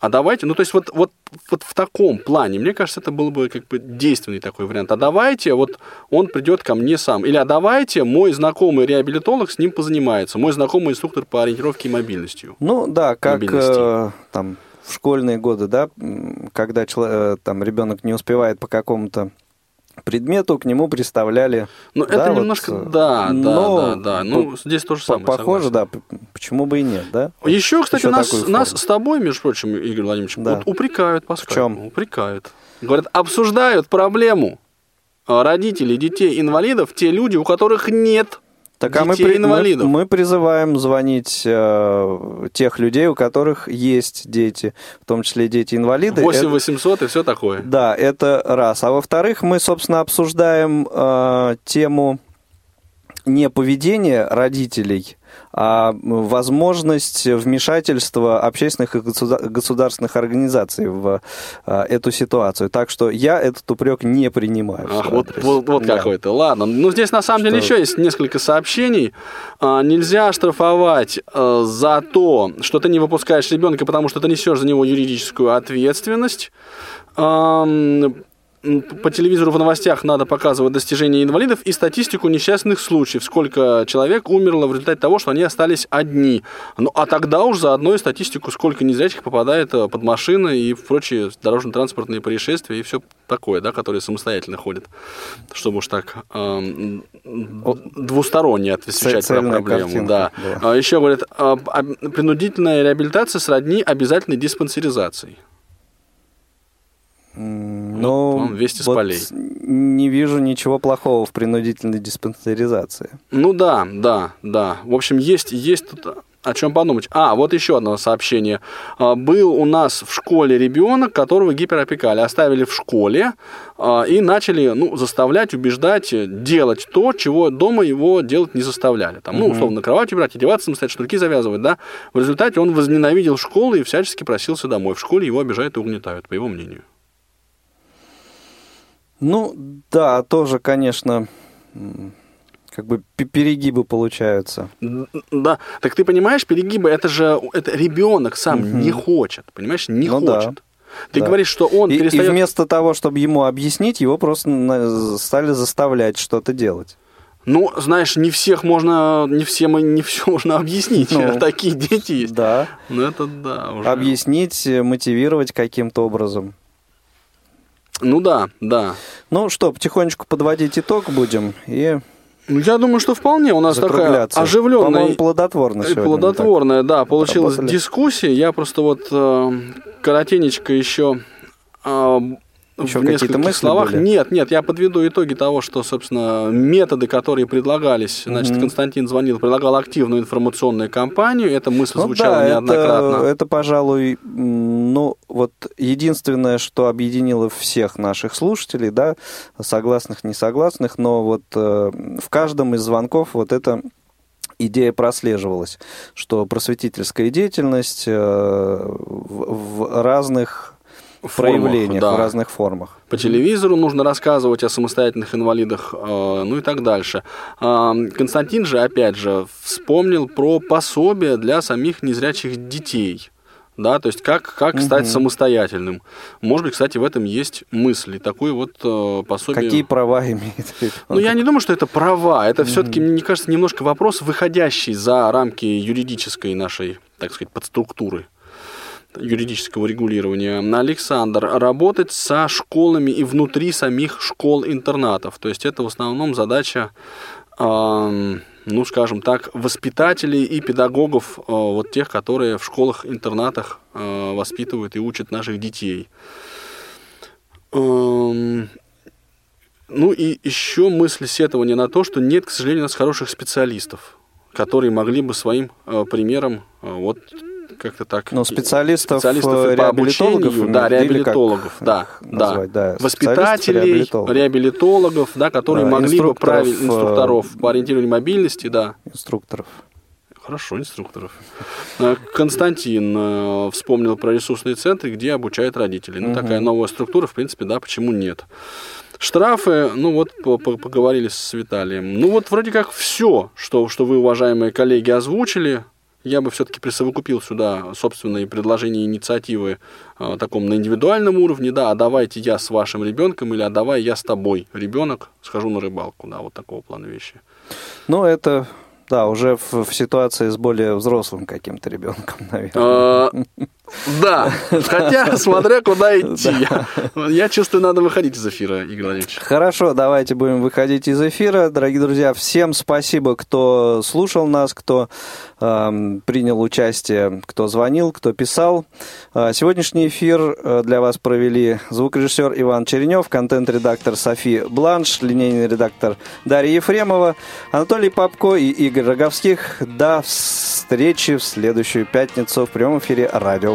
а давайте, ну то есть вот, вот, вот в таком плане, мне кажется, это был бы как бы действенный такой вариант. А давайте, вот он придет ко мне сам. Или а давайте, мой знакомый реабилитолог с ним позанимается. Мой знакомый инструктор по ориентировке и мобильностью. Ну да, как э, там в школьные годы, да, когда человек, э, там ребенок не успевает по какому-то предмету к нему представляли. Ну, да, это вот, немножко, да, но, да, да, да. Ну, по, здесь то же самое. Похоже, согласен. да. Почему бы и нет, да? Еще, кстати, Еще нас, нас с тобой, между прочим, Игорь Владимирович, да. вот упрекают по В чем? Упрекают. Говорят, обсуждают проблему родителей детей-инвалидов, те люди, у которых нет так а мы, мы, мы призываем звонить э, тех людей, у которых есть дети, в том числе дети-инвалиды. 8 800 и все такое. Да, это раз. А во-вторых, мы, собственно, обсуждаем э, тему неповедения родителей а возможность вмешательства общественных и государственных организаций в а, эту ситуацию. Так что я этот упрек не принимаю. Ах, вот, вот, вот да. какой-то. Ладно. Ну, здесь на самом что... деле еще есть несколько сообщений. А, нельзя штрафовать а, за то, что ты не выпускаешь ребенка, потому что ты несешь за него юридическую ответственность по телевизору в новостях надо показывать достижения инвалидов и статистику несчастных случаев, сколько человек умерло в результате того, что они остались одни. Ну, а тогда уж заодно и статистику, сколько незрячих попадает э, под машины и прочие дорожно-транспортные происшествия и все такое, да, которые самостоятельно ходят, чтобы уж так э, двусторонне отвечать про проблему. Да. да. А еще говорят, принудительная реабилитация сродни обязательной диспансеризации. Ну, вот вам вести вот с полей. Не вижу ничего плохого в принудительной диспансеризации. Ну да, да, да. В общем, есть, есть тут о чем подумать. А, вот еще одно сообщение. А, был у нас в школе ребенок, которого гиперопекали. Оставили в школе а, и начали ну, заставлять, убеждать делать то, чего дома его делать не заставляли. Там, ну, условно, кровать убирать, одеваться самостоятельно, шнурки завязывать, да. В результате он возненавидел школу и всячески просился домой. В школе его обижают и угнетают, по его мнению. Ну, да, тоже, конечно, как бы перегибы получаются. Да, так ты понимаешь, перегибы, это же это ребенок сам угу. не хочет, понимаешь, не ну, хочет. Да. Ты да. говоришь, что он и, перестает... И вместо того, чтобы ему объяснить, его просто стали заставлять что-то делать. Ну, знаешь, не всех можно, не всем и не все можно объяснить. Ну, Такие дети есть. Да. Ну, это да. Уже. Объяснить, мотивировать каким-то образом. Ну да, да. Ну что, потихонечку подводить итог будем и ну, я думаю, что вполне. У нас такая оживленная... плодотворная сегодня. Плодотворная, да. Получилась работали. дискуссия. Я просто вот э, коротенечко еще э, еще в нескольких мысли словах. Были? Нет, нет, я подведу итоги того, что, собственно, методы, которые предлагались, значит, угу. Константин звонил, предлагал активную информационную кампанию, эта мысль ну, звучала да, неоднократно. Это, это, пожалуй, ну, вот единственное, что объединило всех наших слушателей, да, согласных, несогласных, но вот э, в каждом из звонков вот это идея прослеживалась, что просветительская деятельность э, в, разных проявлениях, да. в разных формах. По телевизору нужно рассказывать о самостоятельных инвалидах, э, ну и так дальше. Э, Константин же, опять же, вспомнил про пособие для самих незрячих детей. Да, то есть как, как угу. стать самостоятельным. Может быть, кстати, в этом есть мысли. Такой вот э, пособие. Какие права имеет? Ну, я не думаю, что это права. Это угу. все-таки, мне кажется, немножко вопрос, выходящий за рамки юридической нашей, так сказать, подструктуры юридического регулирования. Александр, работать со школами и внутри самих школ-интернатов. То есть это в основном задача, э, ну, скажем так, воспитателей и педагогов, э, вот тех, которые в школах-интернатах э, воспитывают и учат наших детей. Ну и еще мысль сетования на то, что нет, к сожалению, у нас хороших специалистов, которые могли бы своим э, примером э, вот как-то так. Ну, специалистов, специалистов э, реабилитологов, да, реабилитологов, да, назвать, да. да. Воспитателей, реабилитологов. реабилитологов, да, которые да, могли бы править э, инструкторов по ориентированию мобильности, да. Инструкторов. Хорошо, инструкторов. Э, Константин вспомнил про ресурсные центры, где обучают родителей. Ну, угу. такая новая структура, в принципе, да, почему нет. Штрафы, ну вот поговорили с Виталием. Ну вот вроде как все, что, что вы, уважаемые коллеги, озвучили я бы все-таки присовокупил сюда собственные предложения инициативы э, таком на индивидуальном уровне, да, а давайте я с вашим ребенком или а давай я с тобой, ребенок, схожу на рыбалку, да, вот такого плана вещи. Ну, это да, уже в, в ситуации с более взрослым каким-то ребенком, наверное. Да, хотя смотря куда идти. Я чувствую, надо выходить из эфира, Игорь Владимирович. Хорошо, давайте будем выходить из эфира. Дорогие друзья, всем спасибо, кто слушал нас, кто эм, принял участие, кто звонил, кто писал. Э, сегодняшний эфир э, для вас провели звукорежиссер Иван Черенев, контент-редактор Софи Бланш, линейный редактор Дарья Ефремова, Анатолий Попко и Игорь Роговских. До встречи в следующую пятницу в прямом эфире Радио